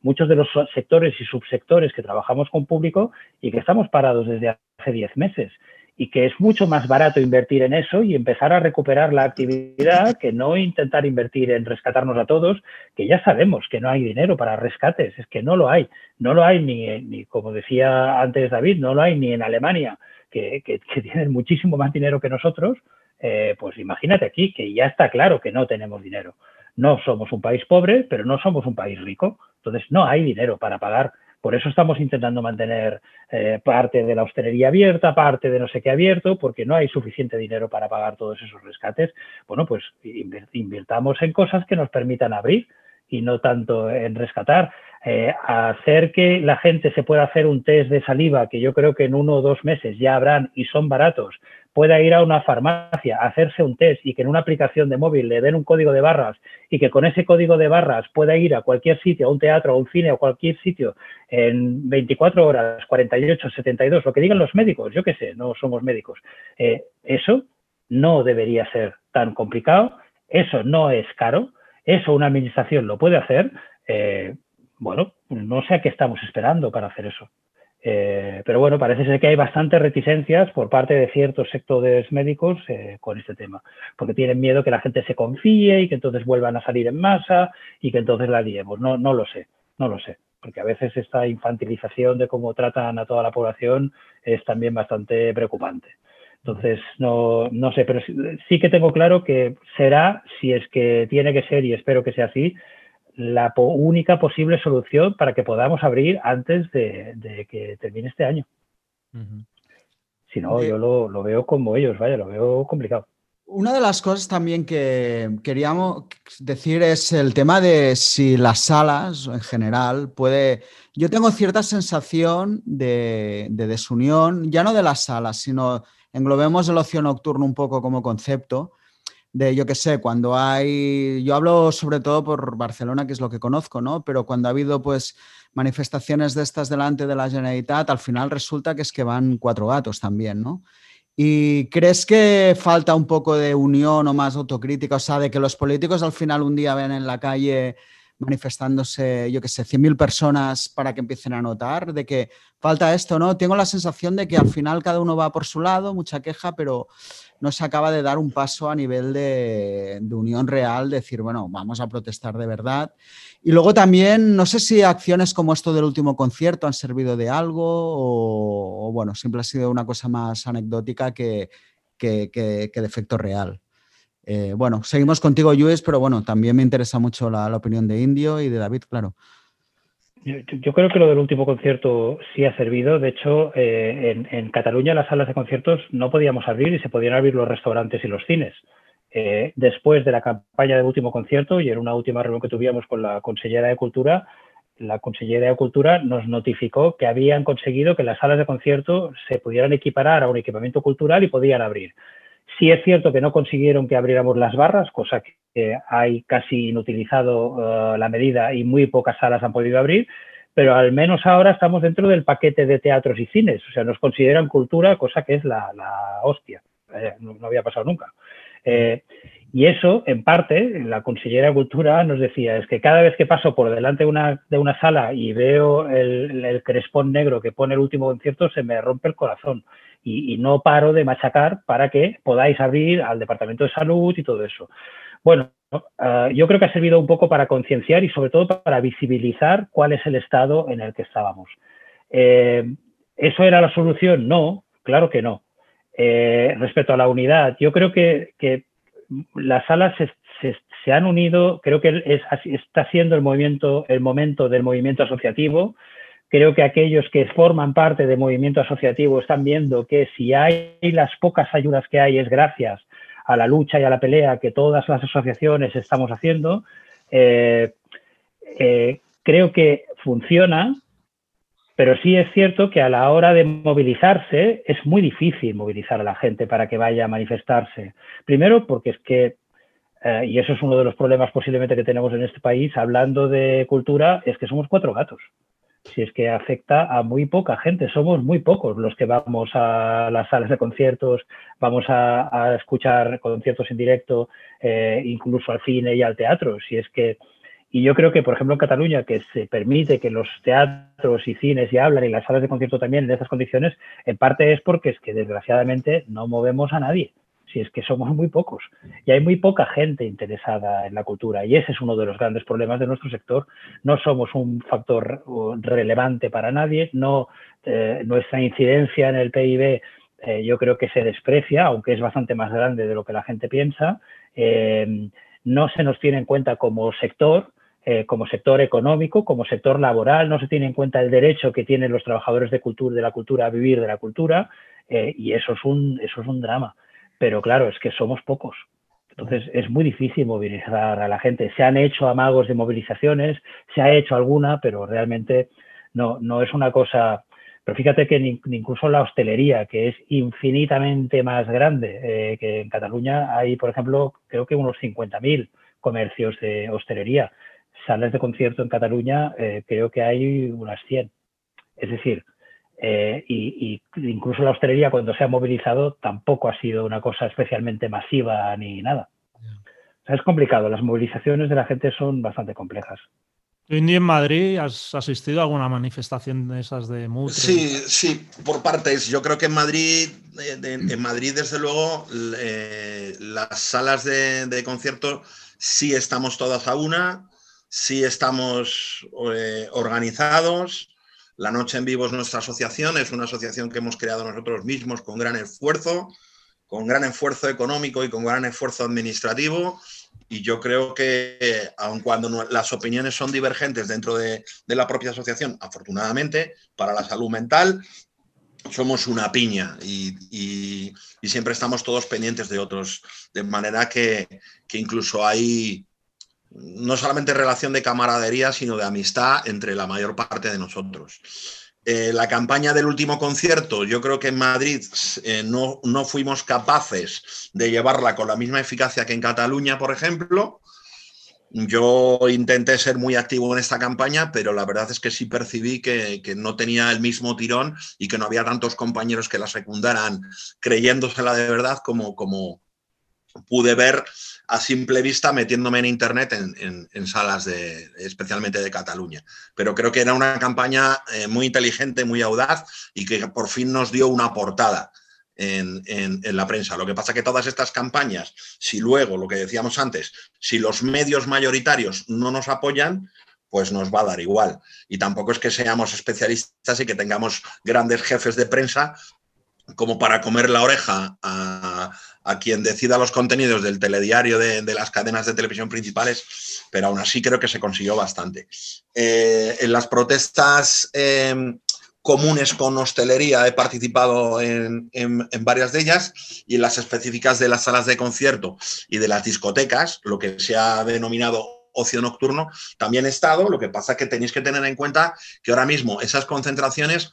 muchos de los sectores y subsectores que trabajamos con público y que estamos parados desde hace 10 meses y que es mucho más barato invertir en eso y empezar a recuperar la actividad que no intentar invertir en rescatarnos a todos, que ya sabemos que no hay dinero para rescates, es que no lo hay, no lo hay ni, ni como decía antes David, no lo hay ni en Alemania, que, que, tienen muchísimo más dinero que nosotros, eh, pues imagínate aquí que ya está claro que no tenemos dinero. No somos un país pobre, pero no somos un país rico, entonces no hay dinero para pagar. Por eso estamos intentando mantener eh, parte de la hostelería abierta, parte de no sé qué abierto, porque no hay suficiente dinero para pagar todos esos rescates. Bueno, pues invirtamos en cosas que nos permitan abrir y no tanto en rescatar. Eh, hacer que la gente se pueda hacer un test de saliva, que yo creo que en uno o dos meses ya habrán y son baratos, pueda ir a una farmacia, hacerse un test y que en una aplicación de móvil le den un código de barras y que con ese código de barras pueda ir a cualquier sitio, a un teatro, a un cine, a cualquier sitio en 24 horas, 48, 72, lo que digan los médicos, yo qué sé, no somos médicos. Eh, eso no debería ser tan complicado, eso no es caro, eso una administración lo puede hacer. Eh, bueno, no sé a qué estamos esperando para hacer eso. Eh, pero bueno, parece ser que hay bastantes reticencias por parte de ciertos sectores médicos eh, con este tema, porque tienen miedo que la gente se confíe y que entonces vuelvan a salir en masa y que entonces la liemos. No, no lo sé, no lo sé, porque a veces esta infantilización de cómo tratan a toda la población es también bastante preocupante. Entonces, no, no sé, pero sí que tengo claro que será, si es que tiene que ser y espero que sea así, la única posible solución para que podamos abrir antes de, que termine este año. Si no, yo lo, veo como ellos, vaya, lo veo complicado. Una de las cosas también que queríamos decir es el tema de si las salas en general puede... Yo tengo cierta sensación de, de desunión, ya no de las salas, sino englobemos el ocio nocturno un poco como concepto de, yo qué sé, cuando hay, yo hablo sobre todo por Barcelona, que es lo que conozco, ¿no? Pero cuando ha habido pues manifestaciones de estas delante de la Generalitat, al final resulta que es que van cuatro gatos también, ¿no? ¿Y crees que falta un poco de unión o más autocrítica? O sea, de que los políticos al final un día ven en la calle manifestándose, yo qué sé, 100.000 personas para que empiecen a notar, de que falta esto, ¿no? Tengo la sensación de que al final cada uno va por su lado, mucha queja, pero no se acaba de dar un paso a nivel de, unión real, decir, bueno, vamos a protestar de verdad. Y luego también, no sé si acciones como esto del último concierto han servido de algo o, bueno, siempre ha sido una cosa más anecdótica que, que, de efecto real. Eh, bueno, seguimos contigo, Luis, pero bueno, también me interesa mucho la opinión de Indio y de David, claro. Yo, creo que lo del último concierto sí ha servido. De hecho, eh, en, Cataluña las salas de conciertos no podíamos abrir y se podían abrir los restaurantes y los cines. Eh, después de la campaña del último concierto y en una última reunión que tuvimos con la consellera de Cultura, la consellera de Cultura nos notificó que habían conseguido que las salas de concierto se pudieran equiparar a un equipamiento cultural y podían abrir. Sí es cierto que no consiguieron que abriéramos las barras, cosa que hay casi inutilizado uh, la medida y muy pocas salas han podido abrir, pero al menos ahora estamos dentro del paquete de teatros y cines, o sea, nos consideran cultura, cosa que es la, hostia, eh, no, había pasado nunca. Eh, Y eso, en parte, la consellera de Cultura nos decía, es que cada vez que paso por delante de una, de una sala y veo el, el, crespón negro que pone el último concierto, se me rompe el corazón. Y, y, no paro de machacar para que podáis abrir al Departamento de Salud y todo eso. Bueno, uh, yo creo que ha servido un poco para concienciar y sobre todo para visibilizar cuál es el estado en el que estábamos. Eh, ¿Eso era la solución? No, claro que no. Eh, respecto a la unidad, yo creo que, las salas se, han unido, creo que es, está siendo el momento del movimiento asociativo. Creo que aquellos que forman parte del movimiento asociativo están viendo que si hay las pocas ayudas que hay es gracias a la lucha y a la pelea que todas las asociaciones estamos haciendo. Eh, eh, creo que funciona, pero sí es cierto que a la hora de movilizarse es muy difícil movilizar a la gente para que vaya a manifestarse. Primero porque es que, eh, y eso es uno de los problemas posiblemente que tenemos en este país, hablando de cultura, es que somos cuatro gatos. Si es que afecta a muy poca gente, somos muy pocos los que vamos a las salas de conciertos, vamos a, escuchar conciertos en directo, eh, incluso al cine y al teatro. Si es que y yo creo que, por ejemplo, en Cataluña, que se permite que los teatros y cines y hablan y las salas de concierto también en esas condiciones, en parte es porque es que desgraciadamente no movemos a nadie. Si es que somos muy pocos y hay muy poca gente interesada en la cultura y ese es uno de los grandes problemas de nuestro sector. No somos un factor relevante para nadie, no eh, nuestra incidencia en el PIB eh, yo creo que se desprecia, aunque es bastante más grande de lo que la gente piensa. Eh, no se nos tiene en cuenta como sector como sector económico, como sector laboral, no se tiene en cuenta el derecho que tienen los trabajadores de, cultura, de la cultura a vivir de la cultura, y eso es, un, eso es un drama. Pero claro, es que somos pocos. Entonces es muy difícil movilizar a la gente. Se han hecho amagos de movilizaciones, se ha hecho alguna, pero realmente no, no es una cosa... Pero fíjate que ni, incluso la hostelería, que es infinitamente más grande, eh, que en Cataluña hay, por ejemplo, creo que unos 50.000 comercios de hostelería salas de concierto en Cataluña eh, creo que hay unas 100. Es decir, eh, y, y, incluso la hostelería cuando se ha movilizado tampoco ha sido una cosa especialmente masiva ni nada. O sea, es complicado, las movilizaciones de la gente son bastante complejas. ¿Tú en Madrid has asistido a alguna manifestación de esas de Mutre? Sí, sí, por partes. Yo creo que en Madrid, en Madrid desde luego, eh, las salas de, de concierto sí estamos todas a una sí estamos eh, organizados. La Noche en Vivo es nuestra asociación, es una asociación que hemos creado nosotros mismos con gran esfuerzo, con gran esfuerzo económico y con gran esfuerzo administrativo. Y yo creo que, aun cuando las opiniones son divergentes dentro de, la propia asociación, afortunadamente, para la salud mental, somos una piña y, y, y, siempre estamos todos pendientes de otros, de manera que, que incluso hay no solamente relación de camaradería, sino de amistad entre la mayor parte de nosotros. Eh, la campaña del último concierto, yo creo que en Madrid eh, no, no, fuimos capaces de llevarla con la misma eficacia que en Cataluña, por ejemplo. Yo intenté ser muy activo en esta campaña, pero la verdad es que sí percibí que, que no tenía el mismo tirón y que no había tantos compañeros que la secundaran creyéndosela de verdad como, como pude ver a simple vista metiéndome en internet en, salas de, especialmente de Cataluña. Pero creo que era una campaña eh, muy inteligente, muy audaz y que por fin nos dio una portada. En, en, en, la prensa. Lo que pasa que todas estas campañas, si luego, lo que decíamos antes, si los medios mayoritarios no nos apoyan, pues nos va a dar igual. Y tampoco es que seamos especialistas y que tengamos grandes jefes de prensa como para comer la oreja a, quien decida los contenidos del telediario de, las cadenas de televisión principales, pero aún así creo que se consiguió bastante. Eh, en las protestas eh, comunes con hostelería he participado en, en, varias de ellas y en las específicas de las salas de concierto y de las discotecas, lo que se ha denominado ocio nocturno, también he estado. Lo que pasa es que tenéis que tener en cuenta que ahora mismo esas concentraciones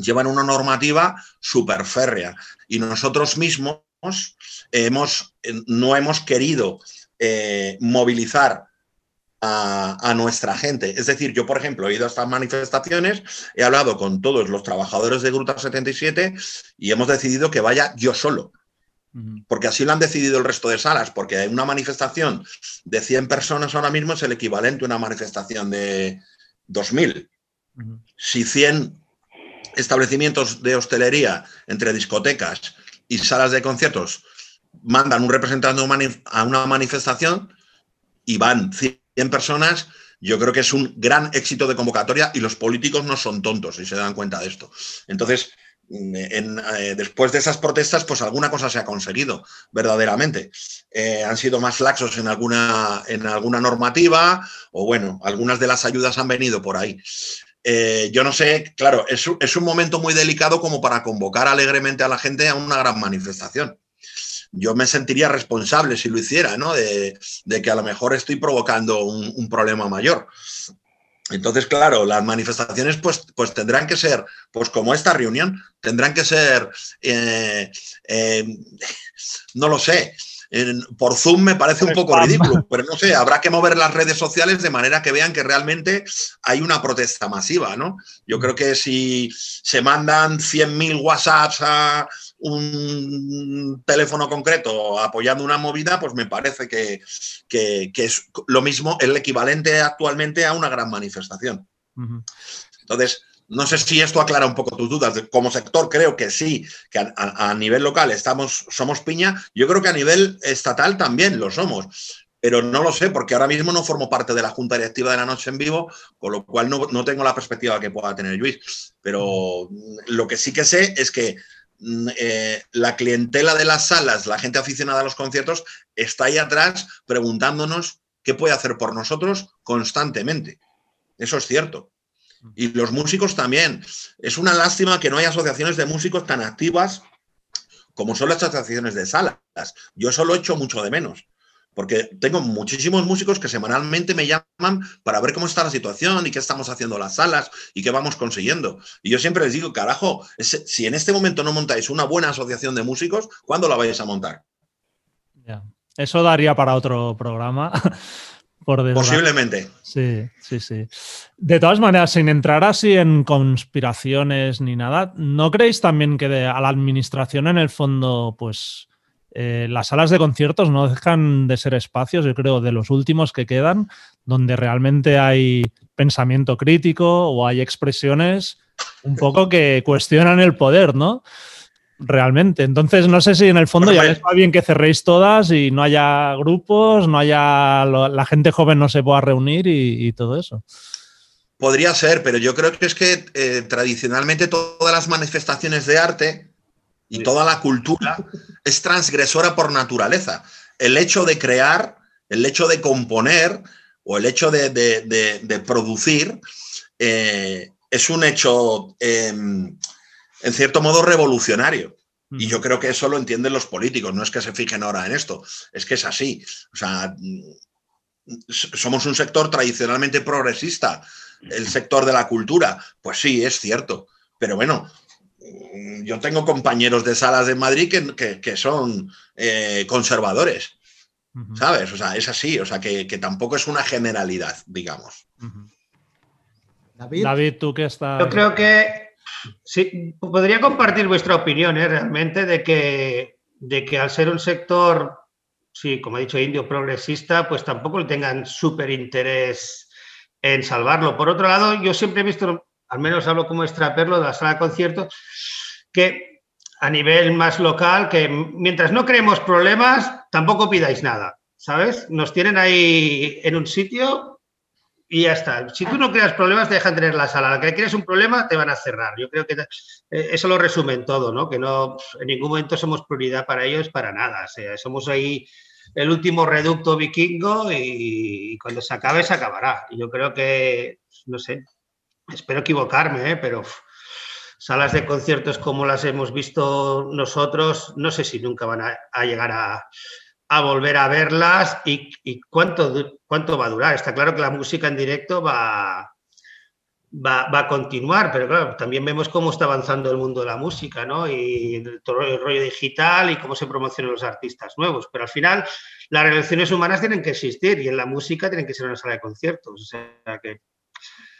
llevan una normativa súper férrea y nosotros mismos hemos, no hemos querido eh, movilizar a, a, nuestra gente. Es decir, yo, por ejemplo, he ido a estas manifestaciones, he hablado con todos los trabajadores de Gruta 77 y hemos decidido que vaya yo solo. Porque así lo han decidido el resto de salas, porque una manifestación de 100 personas ahora mismo es el equivalente a una manifestación de 2.000. Si 100 establecimientos de hostelería entre discotecas y salas de conciertos mandan un representante a una manifestación y van 100 personas, yo creo que es un gran éxito de convocatoria y los políticos no son tontos y se dan cuenta de esto. Entonces, eh, después de esas protestas, pues alguna cosa se ha conseguido, verdaderamente. Eh, han sido más laxos en alguna, en alguna normativa o bueno, algunas de las ayudas han venido por ahí. Eh, yo no sé, claro, es, es, un momento muy delicado como para convocar alegremente a la gente a una gran manifestación. Yo me sentiría responsable si lo hiciera, ¿no? De, que a lo mejor estoy provocando un, un problema mayor. Entonces, claro, las manifestaciones pues, pues tendrán que ser, pues como esta reunión, tendrán que ser, eh, eh, no lo sé, por Zoom me parece un poco ridículo, pero no sé, habrá que mover las redes sociales de manera que vean que realmente hay una protesta masiva, ¿no? Yo creo que si se mandan 100.000 WhatsApps a un teléfono concreto apoyando una movida, pues me parece que, es lo mismo, el equivalente actualmente a una gran manifestación. Entonces, no sé si esto aclara un poco tus dudas. Como sector creo que sí, que a, nivel local estamos, somos piña. Yo creo que a nivel estatal también lo somos. Pero no lo sé, porque ahora mismo no formo parte de la Junta Directiva de la Noche en Vivo, con lo cual no, tengo la perspectiva que pueda tener Luis. Pero lo que sí que sé es que mm, eh, la clientela de las salas, la gente aficionada a los conciertos, está ahí atrás preguntándonos qué puede hacer por nosotros constantemente. Eso es cierto. Y los músicos también. Es una lástima que no haya asociaciones de músicos tan activas como son las asociaciones de salas. Yo eso lo echo mucho de menos. Porque tengo muchísimos músicos que semanalmente me llaman para ver cómo está la situación y qué estamos haciendo las salas y qué vamos consiguiendo. Y yo siempre les digo, carajo, si en este momento no montáis una buena asociación de músicos, ¿cuándo la vais a montar? Eso daría para otro programa. Posiblemente. Sí, sí, sí. De todas maneras, sin entrar así en conspiraciones ni nada, ¿no creéis también que a la administración en el fondo, pues eh, las salas de conciertos no dejan de ser espacios, yo creo, de los últimos que quedan, donde realmente hay pensamiento crítico o hay expresiones un poco que cuestionan el poder, ¿no? Realmente. Entonces, no sé si en el fondo ya les va bien que cerréis todas y no haya grupos, no haya la gente joven no se pueda reunir y, todo eso. Podría ser, pero yo creo que es que eh, tradicionalmente todas las manifestaciones de arte y toda la cultura es transgresora por naturaleza. El hecho de crear, el hecho de componer o el hecho de, producir eh, es un hecho em, en cierto modo revolucionario. Y yo creo que eso lo entienden los políticos, no es que se fijen ahora en esto, es que es así. O sea, somos un sector tradicionalmente progresista, el sector de la cultura. Pues sí, es cierto. Pero bueno, yo tengo compañeros de salas de Madrid que, son eh, conservadores, ¿sabes? O sea, es así, o sea, que, tampoco es una generalidad, digamos. David, David, tú que estás... Yo creo que Sí, podría compartir vuestra opinión ¿eh? realmente de que, de que al ser un sector, sí, como he dicho, indio progresista, pues tampoco le tengan súper interés en salvarlo. Por otro lado, yo siempre he visto, al menos hablo como extraperlo de la sala de conciertos, que a nivel más local, que mientras no creemos problemas, tampoco pidáis nada, ¿sabes? Nos tienen ahí en un sitio y ya está. Si tú no creas problemas, te dejan tener la sala. La que quieres un problema, te van a cerrar. Yo creo que eh, eso lo resumen todo, ¿no? Que no en ningún momento somos prioridad para ellos, para nada. O sea, somos ahí el último reducto vikingo y, cuando se acabe, se acabará. Yo creo que, no sé, espero equivocarme, ¿eh? pero salas de conciertos como las hemos visto nosotros, no sé si nunca van a llegar a, a volver a verlas y, cuánto, cuánto va a durar. Está claro que la música en directo va, va, a continuar, pero claro, también vemos cómo está avanzando el mundo de la música, ¿no? Y todo el rollo digital y cómo se promocionan los artistas nuevos. Pero al final, las relaciones humanas tienen que existir y en la música tienen que ser una sala de conciertos. O sea que,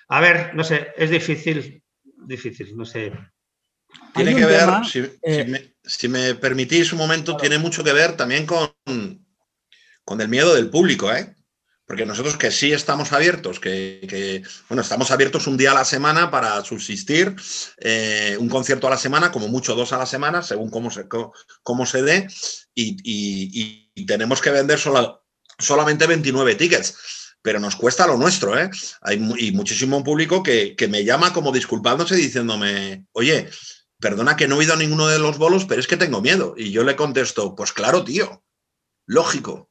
a ver, no sé, es difícil, difícil, no sé. Tiene que ver, si, si me permitís un momento, tiene mucho que ver también con, con el miedo del público, ¿eh? Porque nosotros que sí estamos abiertos, que, bueno, estamos abiertos un día a la semana para subsistir, eh, un concierto a la semana, como mucho dos a la semana, según cómo se, cómo se dé, y, tenemos que vender solamente 29 tickets pero nos cuesta lo nuestro, ¿eh? Hay y muchísimo público que, que, me llama como disculpándose diciéndome, oye, perdona que no he ido a ninguno de los bolos, pero es que tengo miedo. Y yo le contesto, pues claro, tío, lógico,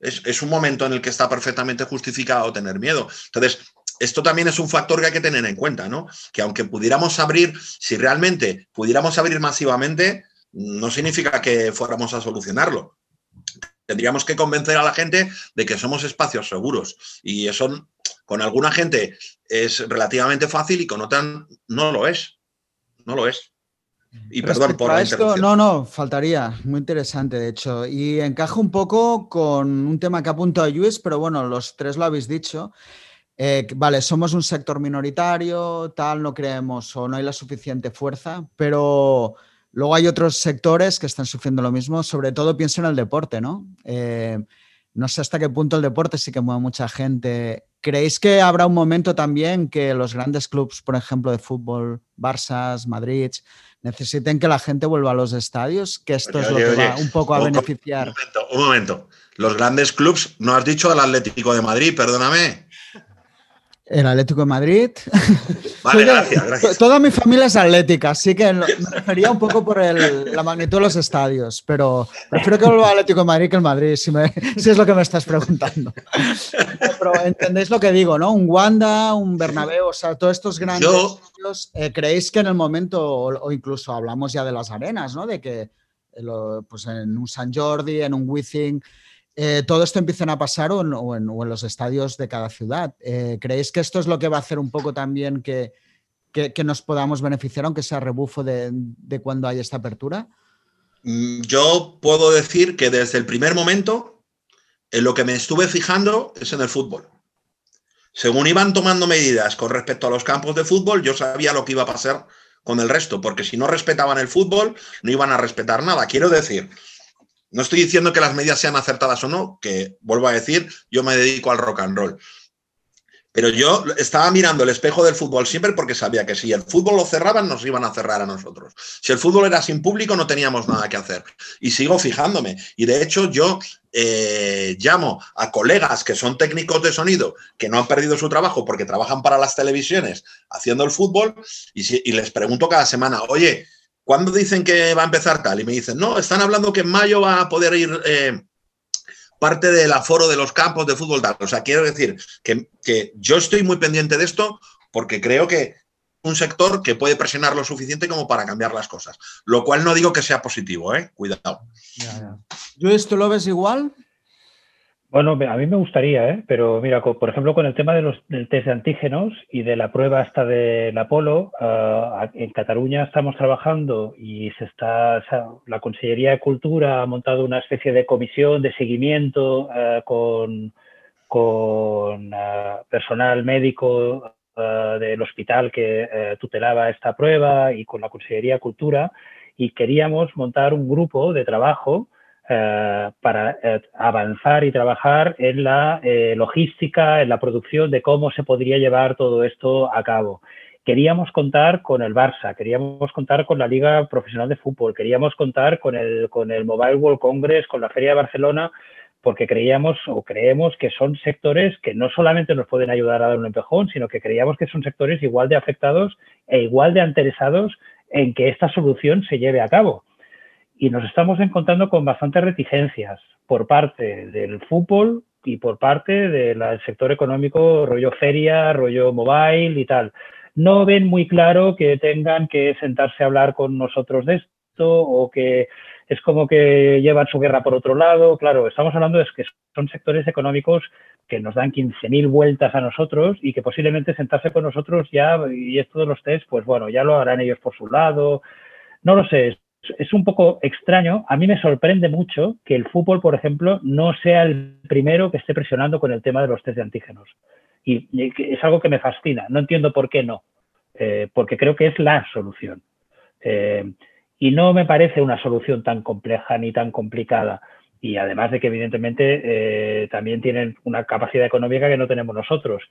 es, un momento en el que está perfectamente justificado tener miedo. Entonces, esto también es un factor que hay que tener en cuenta, ¿no? Que aunque pudiéramos abrir, si realmente pudiéramos abrir masivamente, no significa que fuéramos a solucionarlo. Tendríamos que convencer a la gente de que somos espacios seguros. Y eso con alguna gente es relativamente fácil y con otra no lo es. No lo es. Y perdón por la esto, No, no, faltaría. Muy interesante, de hecho. Y encaja un poco con un tema que apunto a Luis, pero bueno, los tres lo habéis dicho. Eh, vale, somos un sector minoritario, tal, no creemos o no hay la suficiente fuerza, pero luego hay otros sectores que están sufriendo lo mismo, sobre todo pienso en el deporte, ¿no? Eh, no sé hasta qué punto el deporte sí que mueve mucha gente. ¿Creéis que habrá un momento también que los grandes clubes, por ejemplo, de fútbol, Barça, Madrid, necesiten que la gente vuelva a los estadios, que esto es lo que va un poco a beneficiar. Un momento, un momento. Los grandes clubes, no has dicho al Atlético de Madrid, perdóname. El Atlético de Madrid. Vale, gracias, gracias. Toda mi familia es atlética, así que me refería un poco por la magnitud de los estadios, pero prefiero que vuelva al Atlético de Madrid que el Madrid, si, es lo que me estás preguntando. Pero entendéis lo que digo, ¿no? Un Wanda, un Bernabéu, o sea, todos estos grandes estadios, eh, ¿creéis que en el momento, o, incluso hablamos ya de las arenas, ¿no? De que eh, pues en un San Jordi, en un Wizzing, eh, todo esto empiezan a pasar o en, los estadios de cada ciudad. Eh, ¿Creéis que esto es lo que va a hacer un poco también que, nos podamos beneficiar, aunque sea rebufo de, cuando hay esta apertura? Mm, yo puedo decir que desde el primer momento, en lo que me estuve fijando es en el fútbol. Según iban tomando medidas con respecto a los campos de fútbol, yo sabía lo que iba a pasar con el resto, porque si no respetaban el fútbol, no iban a respetar nada. Quiero decir, no estoy diciendo que las medidas sean acertadas o no, que vuelvo a decir, yo me dedico al rock and roll. Pero yo estaba mirando el espejo del fútbol siempre porque sabía que si el fútbol lo cerraban, nos iban a cerrar a nosotros. Si el fútbol era sin público, no teníamos nada que hacer. Y sigo fijándome. Y de hecho, yo eh, llamo a colegas que son técnicos de sonido, que no han perdido su trabajo porque trabajan para las televisiones haciendo el fútbol, y, y les pregunto cada semana, oye, ¿Cuándo dicen que va a empezar tal? Y me dicen, no, están hablando que en mayo va a poder ir eh, parte del aforo de los campos de fútbol tal. O sea, quiero decir que, que yo estoy muy pendiente de esto porque creo que un sector que puede presionar lo suficiente como para cambiar las cosas. Lo cual no digo que sea positivo, ¿eh? Cuidado. ¿Yo esto lo ves igual? Bueno, a mí me gustaría, ¿eh? pero mira, por ejemplo, con el tema de los, del test de antígenos y de la prueba hasta del Apolo, uh, en Cataluña estamos trabajando y se está, la Consellería de Cultura ha montado una especie de comisión de seguimiento uh, con, con uh, personal médico del hospital que tutelaba esta prueba y con la Consellería de Cultura y queríamos montar un grupo de trabajo eh, para eh, avanzar y trabajar en la eh, logística, en la producción de cómo se podría llevar todo esto a cabo. Queríamos contar con el Barça, queríamos contar con la Liga Profesional de Fútbol, queríamos contar con el, con el Mobile World Congress, con la Feria de Barcelona, porque creíamos o creemos que son sectores que no solamente nos pueden ayudar a dar un empujón, sino que creíamos que son sectores igual de afectados e igual de interesados en que esta solución se lleve a cabo y nos estamos encontrando con bastantes reticencias por parte del fútbol y por parte del sector económico, rollo feria, rollo mobile y tal. No ven muy claro que tengan que sentarse a hablar con nosotros de esto o que es como que llevan su guerra por otro lado. Claro, estamos hablando de que son sectores económicos que nos dan 15.000 vueltas a nosotros y que posiblemente sentarse con nosotros ya, y esto de los test, pues bueno, ya lo harán ellos por su lado. No lo sé, es un poco extraño. A mí me sorprende mucho que el fútbol, por ejemplo, no sea el primero que esté presionando con el tema de los test de antígenos. Y, es algo que me fascina. No entiendo por qué no, eh, porque creo que es la solución. Eh, y no me parece una solución tan compleja ni tan complicada. Y además de que evidentemente eh, también tienen una capacidad económica que no tenemos nosotros.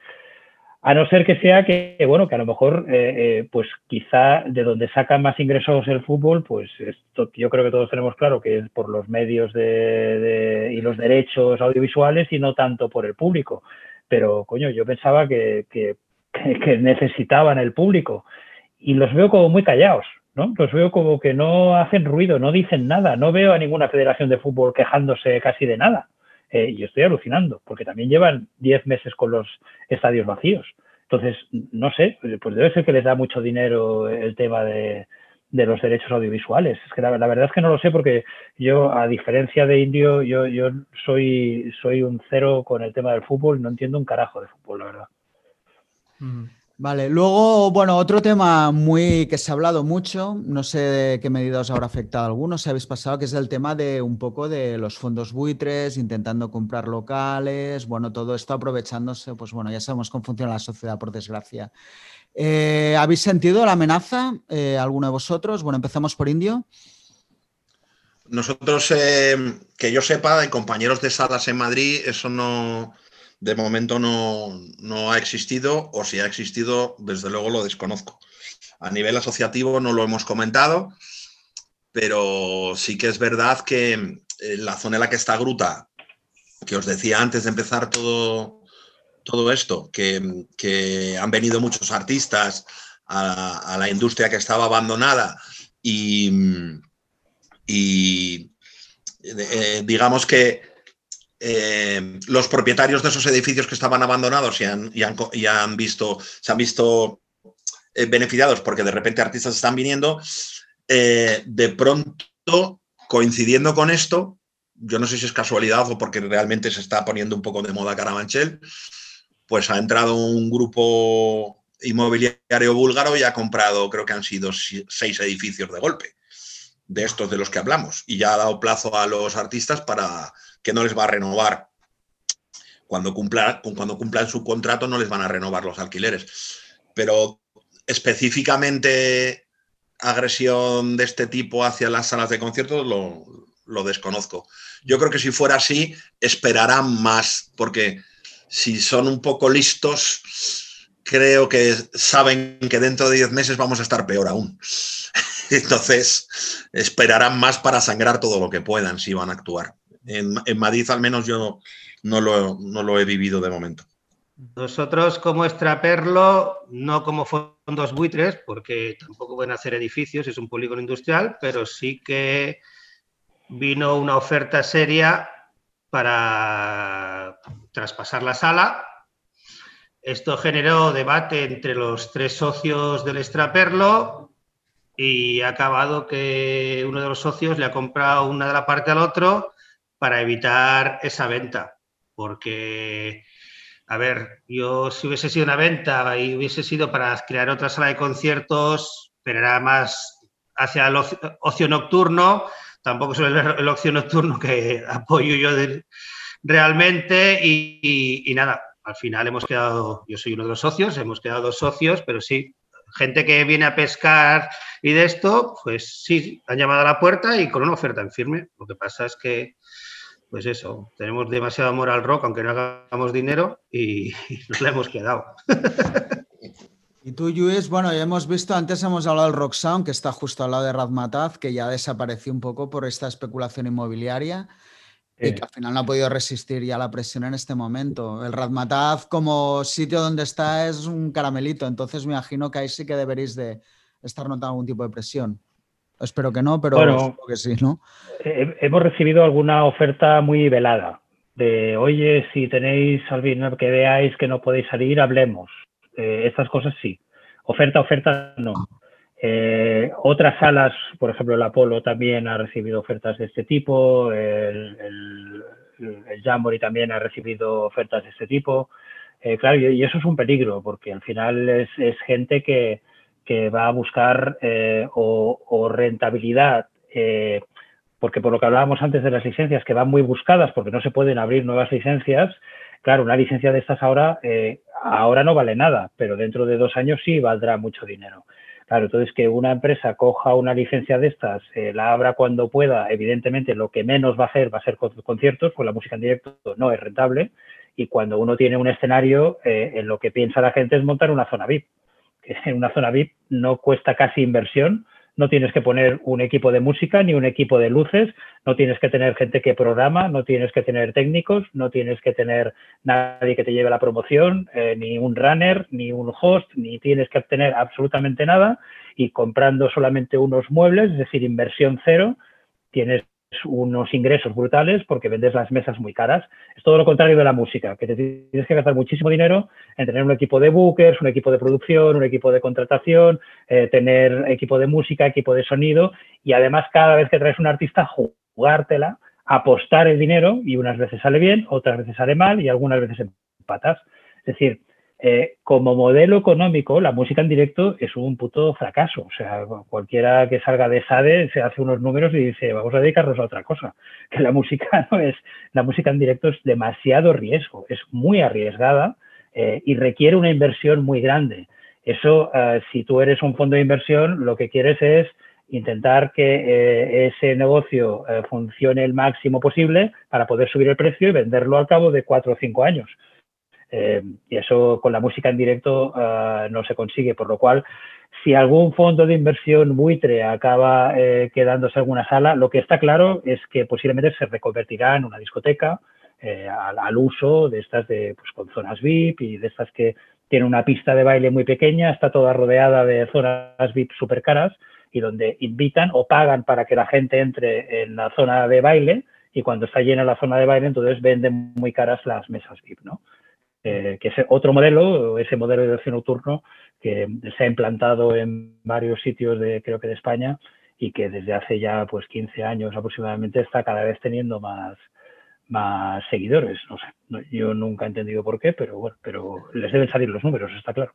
A no ser que sea que, bueno, que a lo mejor, eh, eh, pues quizá de donde sacan más ingresos el fútbol, pues esto, yo creo que todos tenemos claro que es por los medios de, y los derechos audiovisuales y no tanto por el público. Pero, coño, yo pensaba que, que, que necesitaban el público y los veo como muy callados, ¿no? Los veo como que no hacen ruido, no dicen nada. No veo a ninguna federación de fútbol quejándose casi de nada. Eh, y estoy alucinando, porque también llevan 10 meses con los estadios vacíos. Entonces, no sé, pues debe ser que les da mucho dinero el tema de, los derechos audiovisuales. Es que la, verdad es que no lo sé porque yo, a diferencia de Indio, yo, yo soy, soy un cero con el tema del fútbol, no entiendo un carajo de fútbol, la verdad. Mm. Vale, luego, bueno, otro tema muy que se ha hablado mucho, no sé de qué medida os habrá afectado a algunos, si habéis pasado, que es el tema de un poco de los fondos buitres, intentando comprar locales, bueno, todo esto aprovechándose, pues bueno, ya sabemos cómo funciona la sociedad, por desgracia. Eh, ¿Habéis sentido la amenaza, eh, alguno de vosotros? Bueno, empezamos por Indio. Nosotros, eh, que yo sepa, de compañeros de salas en Madrid, eso no, de momento no, ha existido o si ha existido, desde luego lo desconozco. A nivel asociativo no lo hemos comentado, pero sí que es verdad que en la zona en la que está Gruta, que os decía antes de empezar todo, todo esto, que, han venido muchos artistas a, la industria que estaba abandonada y, y eh, digamos que eh, los propietarios de esos edificios que estaban abandonados y han, visto, se han visto eh, beneficiados porque de repente artistas están viniendo, eh, de pronto, coincidiendo con esto, yo no sé si es casualidad o porque realmente se está poniendo un poco de moda Carabanchel, pues ha entrado un grupo inmobiliario búlgaro y ha comprado, creo que han sido seis edificios de golpe, de estos de los que hablamos, y ya ha dado plazo a los artistas para que no les va a renovar. Cuando, cuando cumplan su contrato no les van a renovar los alquileres. Pero específicamente agresión de este tipo hacia las salas de conciertos lo, lo desconozco. Yo creo que si fuera así, esperarán más, porque si son un poco listos, creo que saben que dentro de 10 meses vamos a estar peor aún. Entonces, esperarán más para sangrar todo lo que puedan si van a actuar. En, Madrid al menos yo no, lo, he vivido de momento. Nosotros como extraperlo, no como fondos buitres, porque tampoco pueden hacer edificios, es un polígono industrial, pero sí que vino una oferta seria para traspasar la sala. Esto generó debate entre los tres socios del extraperlo y ha acabado que uno de los socios le ha comprado una de la parte al otro para evitar esa venta. Porque, a ver, yo si hubiese sido una venta y hubiese sido para crear otra sala de conciertos, pero era más hacia el ocio, nocturno, tampoco es el, ocio nocturno que apoyo yo realmente y, y, nada, al final hemos quedado, yo soy uno de los socios, hemos quedado dos socios, pero sí, gente que viene a pescar y de esto, pues sí, han llamado a la puerta y con una oferta en firme. Lo que pasa es que pues eso, tenemos demasiado amor al rock, aunque no hagamos dinero, y, nos la hemos quedado. Y tú, Luis, bueno, ya hemos visto, antes hemos hablado del Rock Sound, que está justo al lado de Razmataz, que ya desapareció un poco por esta especulación inmobiliaria y que al final no ha podido resistir ya la presión en este momento. El Razmataz como sitio donde está es un caramelito, entonces me imagino que ahí sí que deberéis de estar notando algún tipo de presión. Espero que no, pero bueno, que sí, ¿no? Hemos recibido alguna oferta muy velada de, oye, si tenéis algo que veáis que no podéis salir, hablemos. Eh, estas cosas sí. Oferta, oferta, no. Eh, otras salas, por ejemplo, el Apolo también ha recibido ofertas de este tipo, el, el, Jamboree también ha recibido ofertas de este tipo. Eh, claro, y, eso es un peligro, porque al final es gente que, que va a buscar eh, o, rentabilidad, eh, porque por lo que hablábamos antes de las licencias, que van muy buscadas porque no se pueden abrir nuevas licencias, claro, una licencia de estas ahora, eh, ahora no vale nada, pero dentro de dos años sí valdrá mucho dinero. Claro, entonces que una empresa coja una licencia de estas, la abra cuando pueda, evidentemente lo que menos va a hacer va a ser conciertos, pues la música en directo no es rentable. Y cuando uno tiene un escenario, en lo que piensa la gente es montar una zona VIP. En una zona VIP no cuesta casi inversión, no tienes que poner un equipo de música ni un equipo de luces, no tienes que tener gente que programa, no tienes que tener técnicos, no tienes que tener nadie que te lleve la promoción, eh, ni un runner, ni un host, ni tienes que tener absolutamente nada. Y comprando solamente unos muebles, es decir, inversión cero, tienes unos ingresos brutales porque vendes las mesas muy caras. Es todo lo contrario de la música, que te tienes que gastar muchísimo dinero en tener un equipo de bookers, un equipo de producción, un equipo de contratación, eh, tener equipo de música, equipo de sonido y además cada vez que traes un artista jugártela, apostar el dinero y unas veces sale bien, otras veces sale mal y algunas veces empatas. Es decir, eh, como modelo económico, la música en directo es un puto fracaso. O sea, cualquiera que salga de SADE se hace unos números y dice, vamos a dedicarnos a otra cosa. Que la música no es, la música en directo es demasiado riesgo, es muy arriesgada eh, y requiere una inversión muy grande. Eso, eh, si tú eres un fondo de inversión, lo que quieres es intentar que ese negocio funcione el máximo posible para poder subir el precio y venderlo al cabo de cuatro o cinco años. Eh, y eso con la música en directo uh, no se consigue, por lo cual si algún fondo de inversión buitre acaba eh, quedándose alguna sala, lo que está claro es que posiblemente se reconvertirá en una discoteca eh, al, al, uso de estas de, pues, con zonas VIP y de estas que tienen una pista de baile muy pequeña, está toda rodeada de zonas VIP súper caras y donde invitan o pagan para que la gente entre en la zona de baile y cuando está llena la zona de baile entonces venden muy caras las mesas VIP, ¿no? Eh, que es otro modelo, ese modelo de ocio nocturno que se ha implantado en varios sitios de, creo que de España y que desde hace ya pues 15 años aproximadamente está cada vez teniendo más, más seguidores. No sé, yo nunca he entendido por qué, pero bueno, pero les deben salir los números, está claro.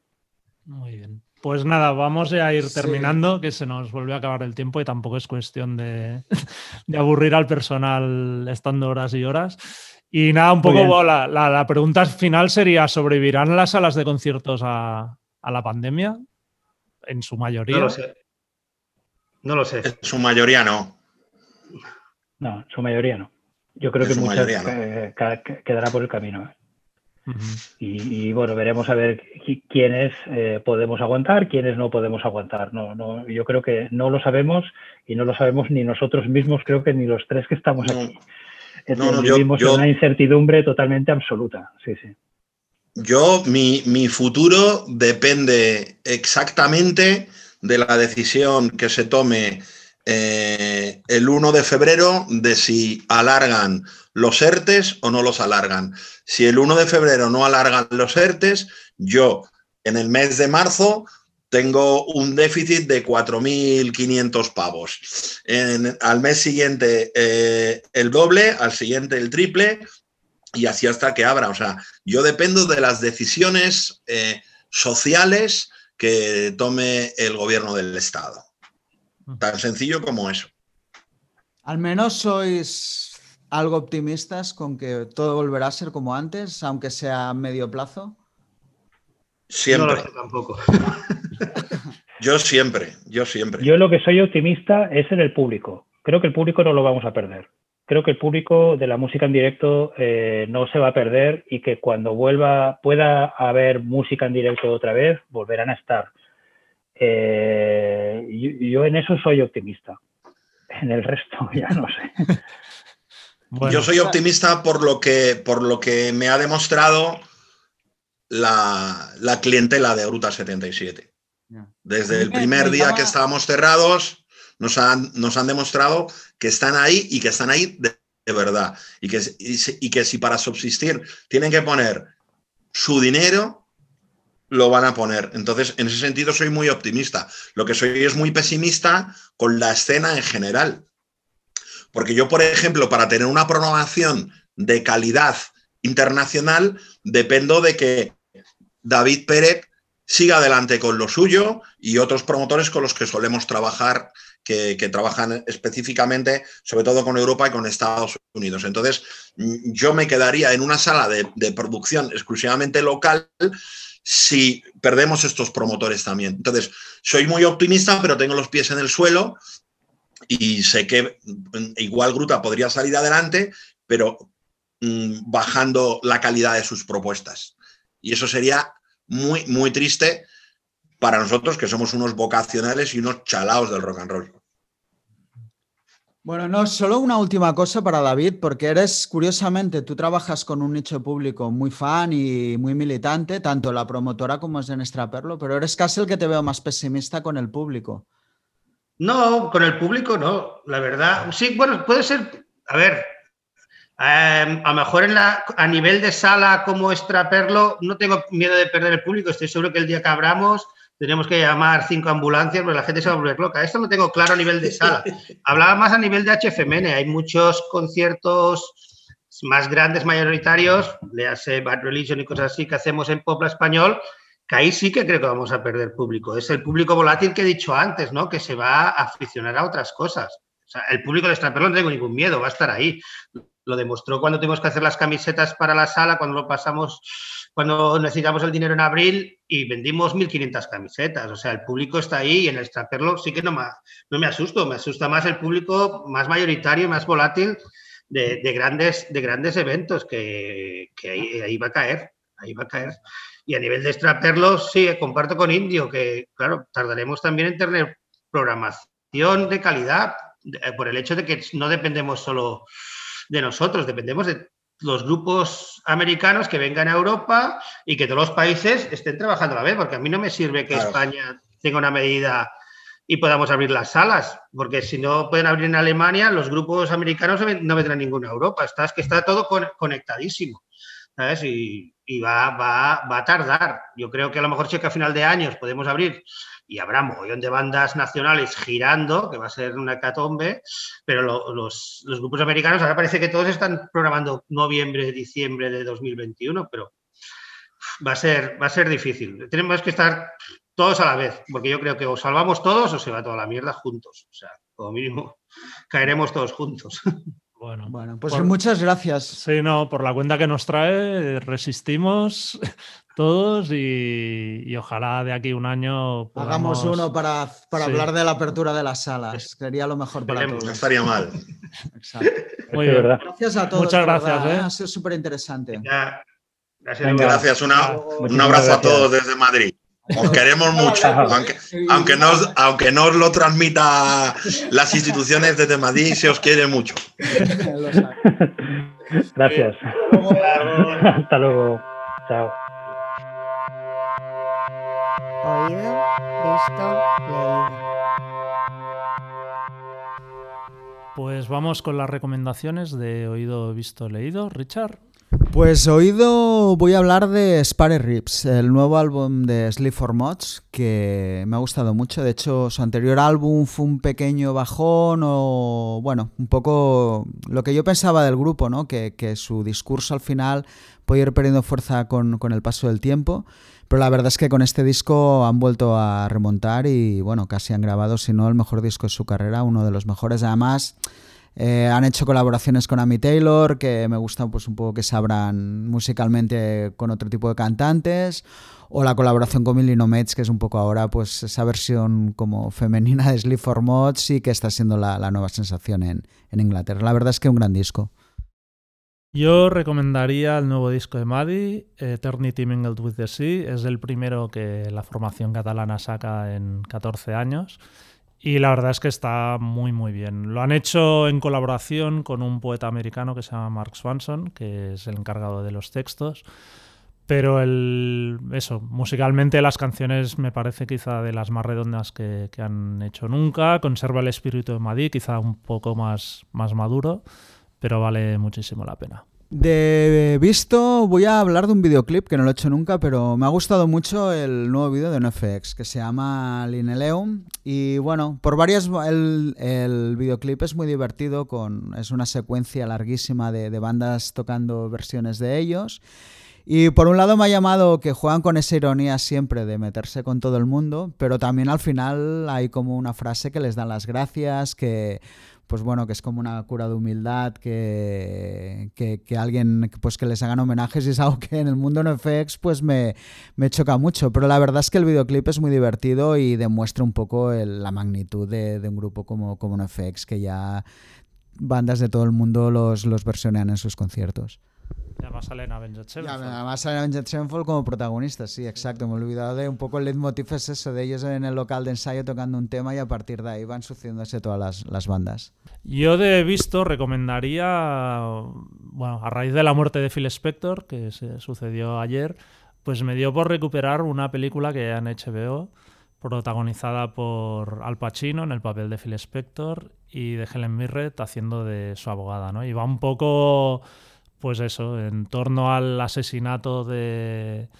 Muy bien. Pues nada, vamos a ir terminando, sí. que se nos vuelve a acabar el tiempo y tampoco es cuestión de, de aburrir al personal estando horas y horas. Y nada, un poco la, la, la, pregunta final sería, ¿sobrevivirán las salas de conciertos a, a, la pandemia? En su mayoría. No lo sé. No lo sé. En su mayoría no. No, en su mayoría no. Yo creo en que muchas no. eh, quedará por el camino. ¿eh? Uh -huh. y, y, bueno, veremos a ver quiénes eh, podemos aguantar, quiénes no podemos aguantar. No, no, yo creo que no lo sabemos y no lo sabemos ni nosotros mismos, creo que ni los tres que estamos no. aquí. No, no, vivimos yo, yo, una incertidumbre totalmente absoluta. Sí, sí. Yo, mi, mi, futuro depende exactamente de la decisión que se tome eh, el 1 de febrero de si alargan los ERTES o no los alargan. Si el 1 de febrero no alargan los ERTES, yo en el mes de marzo tengo un déficit de 4.500 pavos. En, al mes siguiente eh, el doble, al siguiente el triple y así hasta que abra. O sea, yo dependo de las decisiones eh, sociales que tome el gobierno del Estado. Tan sencillo como eso. Al menos sois algo optimistas con que todo volverá a ser como antes, aunque sea a medio plazo. Siempre. No lo sé tampoco. Yo siempre, yo siempre. Yo lo que soy optimista es en el público. Creo que el público no lo vamos a perder. Creo que el público de la música en directo eh, no se va a perder y que cuando vuelva, pueda haber música en directo otra vez, volverán a estar. Eh, yo, yo, en eso soy optimista. En el resto ya no sé. Bueno, yo soy optimista por lo que, por lo que me ha demostrado la, la clientela de Gruta 77. Desde el primer día que estábamos cerrados, nos han, nos han demostrado que están ahí y que están ahí de, de verdad. Y que, y, y que si para subsistir tienen que poner su dinero, lo van a poner. Entonces, en ese sentido, soy muy optimista. Lo que soy es muy pesimista con la escena en general. Porque yo, por ejemplo, para tener una programación de calidad internacional, dependo de que David Pérez siga adelante con lo suyo y otros promotores con los que solemos trabajar que, trabajan específicamente, sobre todo con Europa y con Estados Unidos. Entonces, yo me quedaría en una sala de, de producción exclusivamente local si perdemos estos promotores también. Entonces, soy muy optimista, pero tengo los pies en el suelo y sé que mm, igual Gruta podría salir adelante, pero mm, bajando la calidad de sus propuestas. Y eso sería muy, muy triste para nosotros, que somos unos vocacionales y unos chalaos del rock and roll. Bueno, no, solo una última cosa para David, porque eres, curiosamente, tú trabajas con un nicho público muy fan y muy militante, tanto la promotora como es en Extraperlo, pero eres casi el que te veo más pesimista con el público. No, con el público no, la verdad. Sí, bueno, puede ser, a ver, em, a lo mejor en la, a nivel de sala como extraperlo, no tengo miedo de perder el público. Estoy seguro que el día que abramos tenemos que llamar cinco ambulancias, porque la gente se va a volver loca. Esto lo tengo claro a nivel de sala. Hablaba más a nivel de HFMN. Hay muchos conciertos más grandes, mayoritarios, le hace Bad Religion y cosas así que hacemos en Popla Español, que ahí sí que creo que vamos a perder público. Es el público volátil que he dicho antes, ¿no? Que se va a aficionar a otras cosas. O sea, el público de Extraperlo no tengo ningún miedo, va a estar ahí. Lo demostró cuando tuvimos que hacer las camisetas para la sala, cuando lo pasamos, cuando necesitamos el dinero en abril y vendimos 1.500 camisetas. O sea, el público está ahí y en el Extraperlo sí que no me, no me asusto, me asusta más el público más mayoritario, más volátil de, grandes, de grandes eventos que, ahí va a caer, ahí va a caer. Y a nivel de extraperlos, sí, comparto con Indio que, claro, tardaremos también en tener programación de calidad por el hecho de que no dependemos solo de nosotros, dependemos de los grupos americanos que vengan a Europa y que todos los países estén trabajando a la vez, porque a mí no me sirve que España tenga una medida y podamos abrir las salas, porque si no pueden abrir en Alemania, los grupos americanos no vendrán ninguna a Europa. Está, es que está todo conectadísimo. ¿sabes? Y, va, va, a tardar. Yo creo que a lo mejor si que a final de años podemos abrir y habrá mogollón de bandas nacionales girando, que va a ser una catombe, pero los, grupos americanos ahora parece que todos están programando noviembre, diciembre de 2021, pero va a ser, va a ser difícil. Tenemos que estar todos a la vez, porque yo creo que o salvamos todos o se va toda la mierda juntos. O sea, como mínimo caeremos todos juntos. Bueno, pues muchas gracias. Sí, no, por la cuenta que nos trae, resistimos todos y, ojalá de aquí un año. Hagamos uno para, para hablar de la apertura de las salas. Sería lo mejor para todos. No estaría mal. Exacto. Muy bien. Gracias a todos. Muchas gracias. ¿eh? Ha sido súper interesante. Gracias. gracias. un abrazo a todos desde Madrid. Os queremos mucho, aunque, aunque, no, aunque no os lo transmita las instituciones desde Madrid, se os quiere mucho. Gracias. Hasta luego. Chao. Oído, visto, leído. Pues vamos con las recomendaciones de oído, visto, leído. Richard. Pues oído voy a hablar de Spare Rips, el nuevo álbum de Sleep for Mods, que me ha gustado mucho. De hecho, su anterior álbum fue un pequeño bajón o, bueno, un poco lo que yo pensaba del grupo, ¿no? Que, su discurso al final puede ir perdiendo fuerza con, el paso del tiempo. Pero la verdad es que con este disco han vuelto a remontar y, bueno, casi han grabado, si no el mejor disco de su carrera, uno de los mejores. Además eh, han hecho colaboraciones con Amy Taylor, que me gusta pues, un poco que se abran musicalmente con otro tipo de cantantes. O la colaboración con Millie Nomads, que es un poco ahora pues esa versión como femenina de Sleep for Mods y que está siendo la, nueva sensación en, Inglaterra. La verdad es que un gran disco. Yo recomendaría el nuevo disco de Maddie, Eternity Mingled with the Sea. Es el primero que la formación catalana saca en 14 años. Y la verdad es que está muy, muy bien. Lo han hecho en colaboración con un poeta americano que se llama Mark Swanson, que es el encargado de los textos. Pero el, eso, musicalmente las canciones me parece quizá de las más redondas que, que han hecho nunca. Conserva el espíritu de Madrid, quizá un poco más, más maduro, pero vale muchísimo la pena. De visto, voy a hablar de un videoclip que no lo he hecho nunca, pero me ha gustado mucho el nuevo vídeo de NoFX que se llama Lineleum. Y bueno, por varias. El, el, videoclip es muy divertido, con, es una secuencia larguísima de, de bandas tocando versiones de ellos. Y por un lado me ha llamado que juegan con esa ironía siempre de meterse con todo el mundo, pero también al final hay como una frase que les dan las gracias, que pues bueno, que es como una cura de humildad, que, que, alguien, pues que les hagan homenajes y es algo que en el mundo NFX pues me, me choca mucho. Pero la verdad es que el videoclip es muy divertido y demuestra un poco la magnitud de, un grupo como, como NFX, que ya bandas de todo el mundo los, los versionean en sus conciertos. Y además salen Avenged Sevenfold. además salen Avenged Sevenfold como protagonistas, sí, exacto. Me he olvidado de un poco el leitmotiv es eso, de ellos en el local de ensayo tocando un tema y a partir de ahí van sucediéndose todas las, las bandas. Yo de visto recomendaría, bueno, a raíz de la muerte de Phil Spector, que se sucedió ayer, pues me dio por recuperar una película que en HBO protagonizada por Al Pacino en el papel de Phil Spector y de Helen Mirren haciendo de su abogada, ¿no? Y va un poco pues eso, en torno al asesinato de,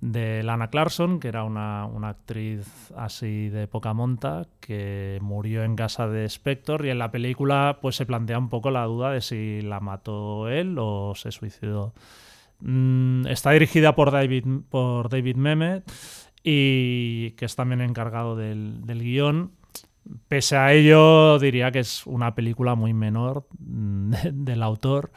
Lana Clarkson, que era una, actriz así de poca monta, que murió en casa de Spector y en la película pues se plantea un poco la duda de si la mató él o se suicidó. Mm, está dirigida por David, por David Mehmet y que es también encargado del, del guion. Pese a ello, diría que es una película muy menor mm, del autor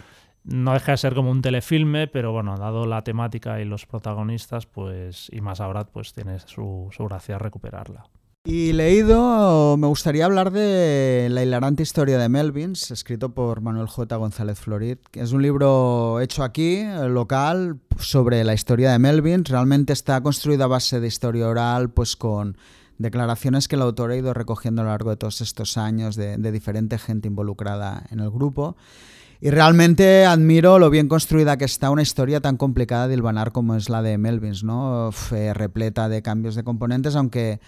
no deja de ser como un telefilme, pero bueno, dado la temática y los protagonistas, pues, y más ahora, pues tiene su, gracia recuperarla. Y leído, me gustaría hablar de La hilarante historia de Melvins, escrito por Manuel J. González Florid, es un libro hecho aquí, local, sobre la historia de Melvins. Realmente está construido a base de historia oral, pues con declaraciones que el autor ha ido recogiendo a lo largo de todos estos años de, de diferente gente involucrada en el grupo. Y realmente admiro lo bien construida que está una historia tan complicada de hilvanar como es la de Melvins, ¿no? Eh, repleta de cambios de componentes, aunque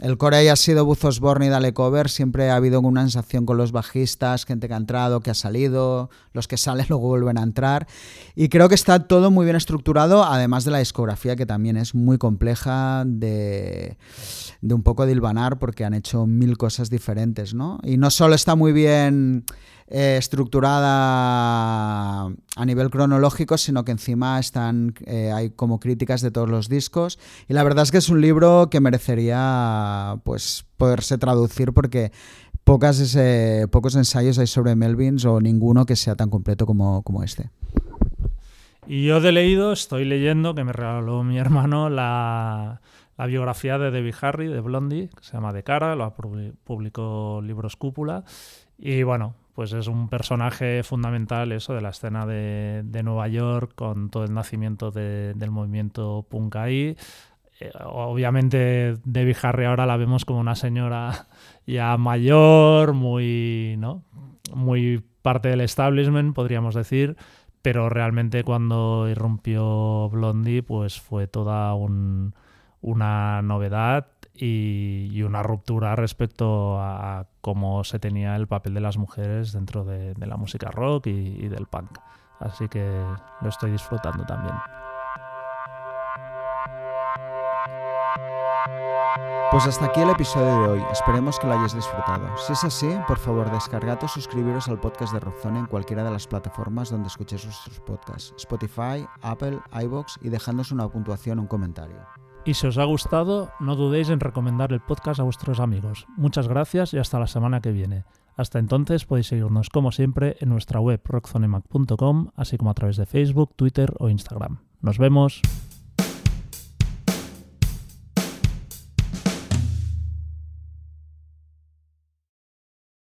el core haya sido Buzos Born y Dale Cover, siempre ha habido una sensación con los bajistas, gente que ha entrado, que ha salido, los que salen luego vuelven a entrar. Y creo que está todo muy bien estructurado, además de la discografía que también es muy compleja de, un poco de hilvanar porque han hecho mil cosas diferentes, ¿no? Y no solo está muy bien eh, estructurada a nivel cronológico, sino que encima están eh, hay como críticas de todos los discos. Y la verdad es que es un libro que merecería pues poderse traducir porque pocas pocos ensayos hay sobre Melvins o ninguno que sea tan completo como, como este. Y yo de leído estoy leyendo, que me regaló mi hermano, la, biografía de Debbie Harry, de Blondie, que se llama De Cara, lo publicó Libros Cúpula. Y bueno, pues es un personaje fundamental eso de la escena de, Nueva York con todo el nacimiento del movimiento punk ahí. Eh, obviamente Debbie Harry ahora la vemos como una señora ya mayor, muy, ¿no? muy parte del establishment, podríamos decir, pero realmente cuando irrumpió Blondie pues fue toda una novedad y, una ruptura respecto a cómo se tenía el papel de las mujeres dentro de, la música rock y, del punk. Así que lo estoy disfrutando también. Pues hasta aquí el episodio de hoy. Esperemos que lo hayáis disfrutado. Si es así, por favor descargad o suscribiros al podcast de Rockzone en cualquiera de las plataformas donde escuchéis nuestros podcasts. Spotify, Apple, iBox y dejándonos una puntuación o un comentario. Y si os ha gustado, no dudéis en recomendar el podcast a vuestros amigos. Muchas gracias y hasta la semana que viene. Hasta entonces podéis seguirnos como siempre en nuestra web rockzonemac.com, así como a través de Facebook, Twitter o Instagram. Nos vemos.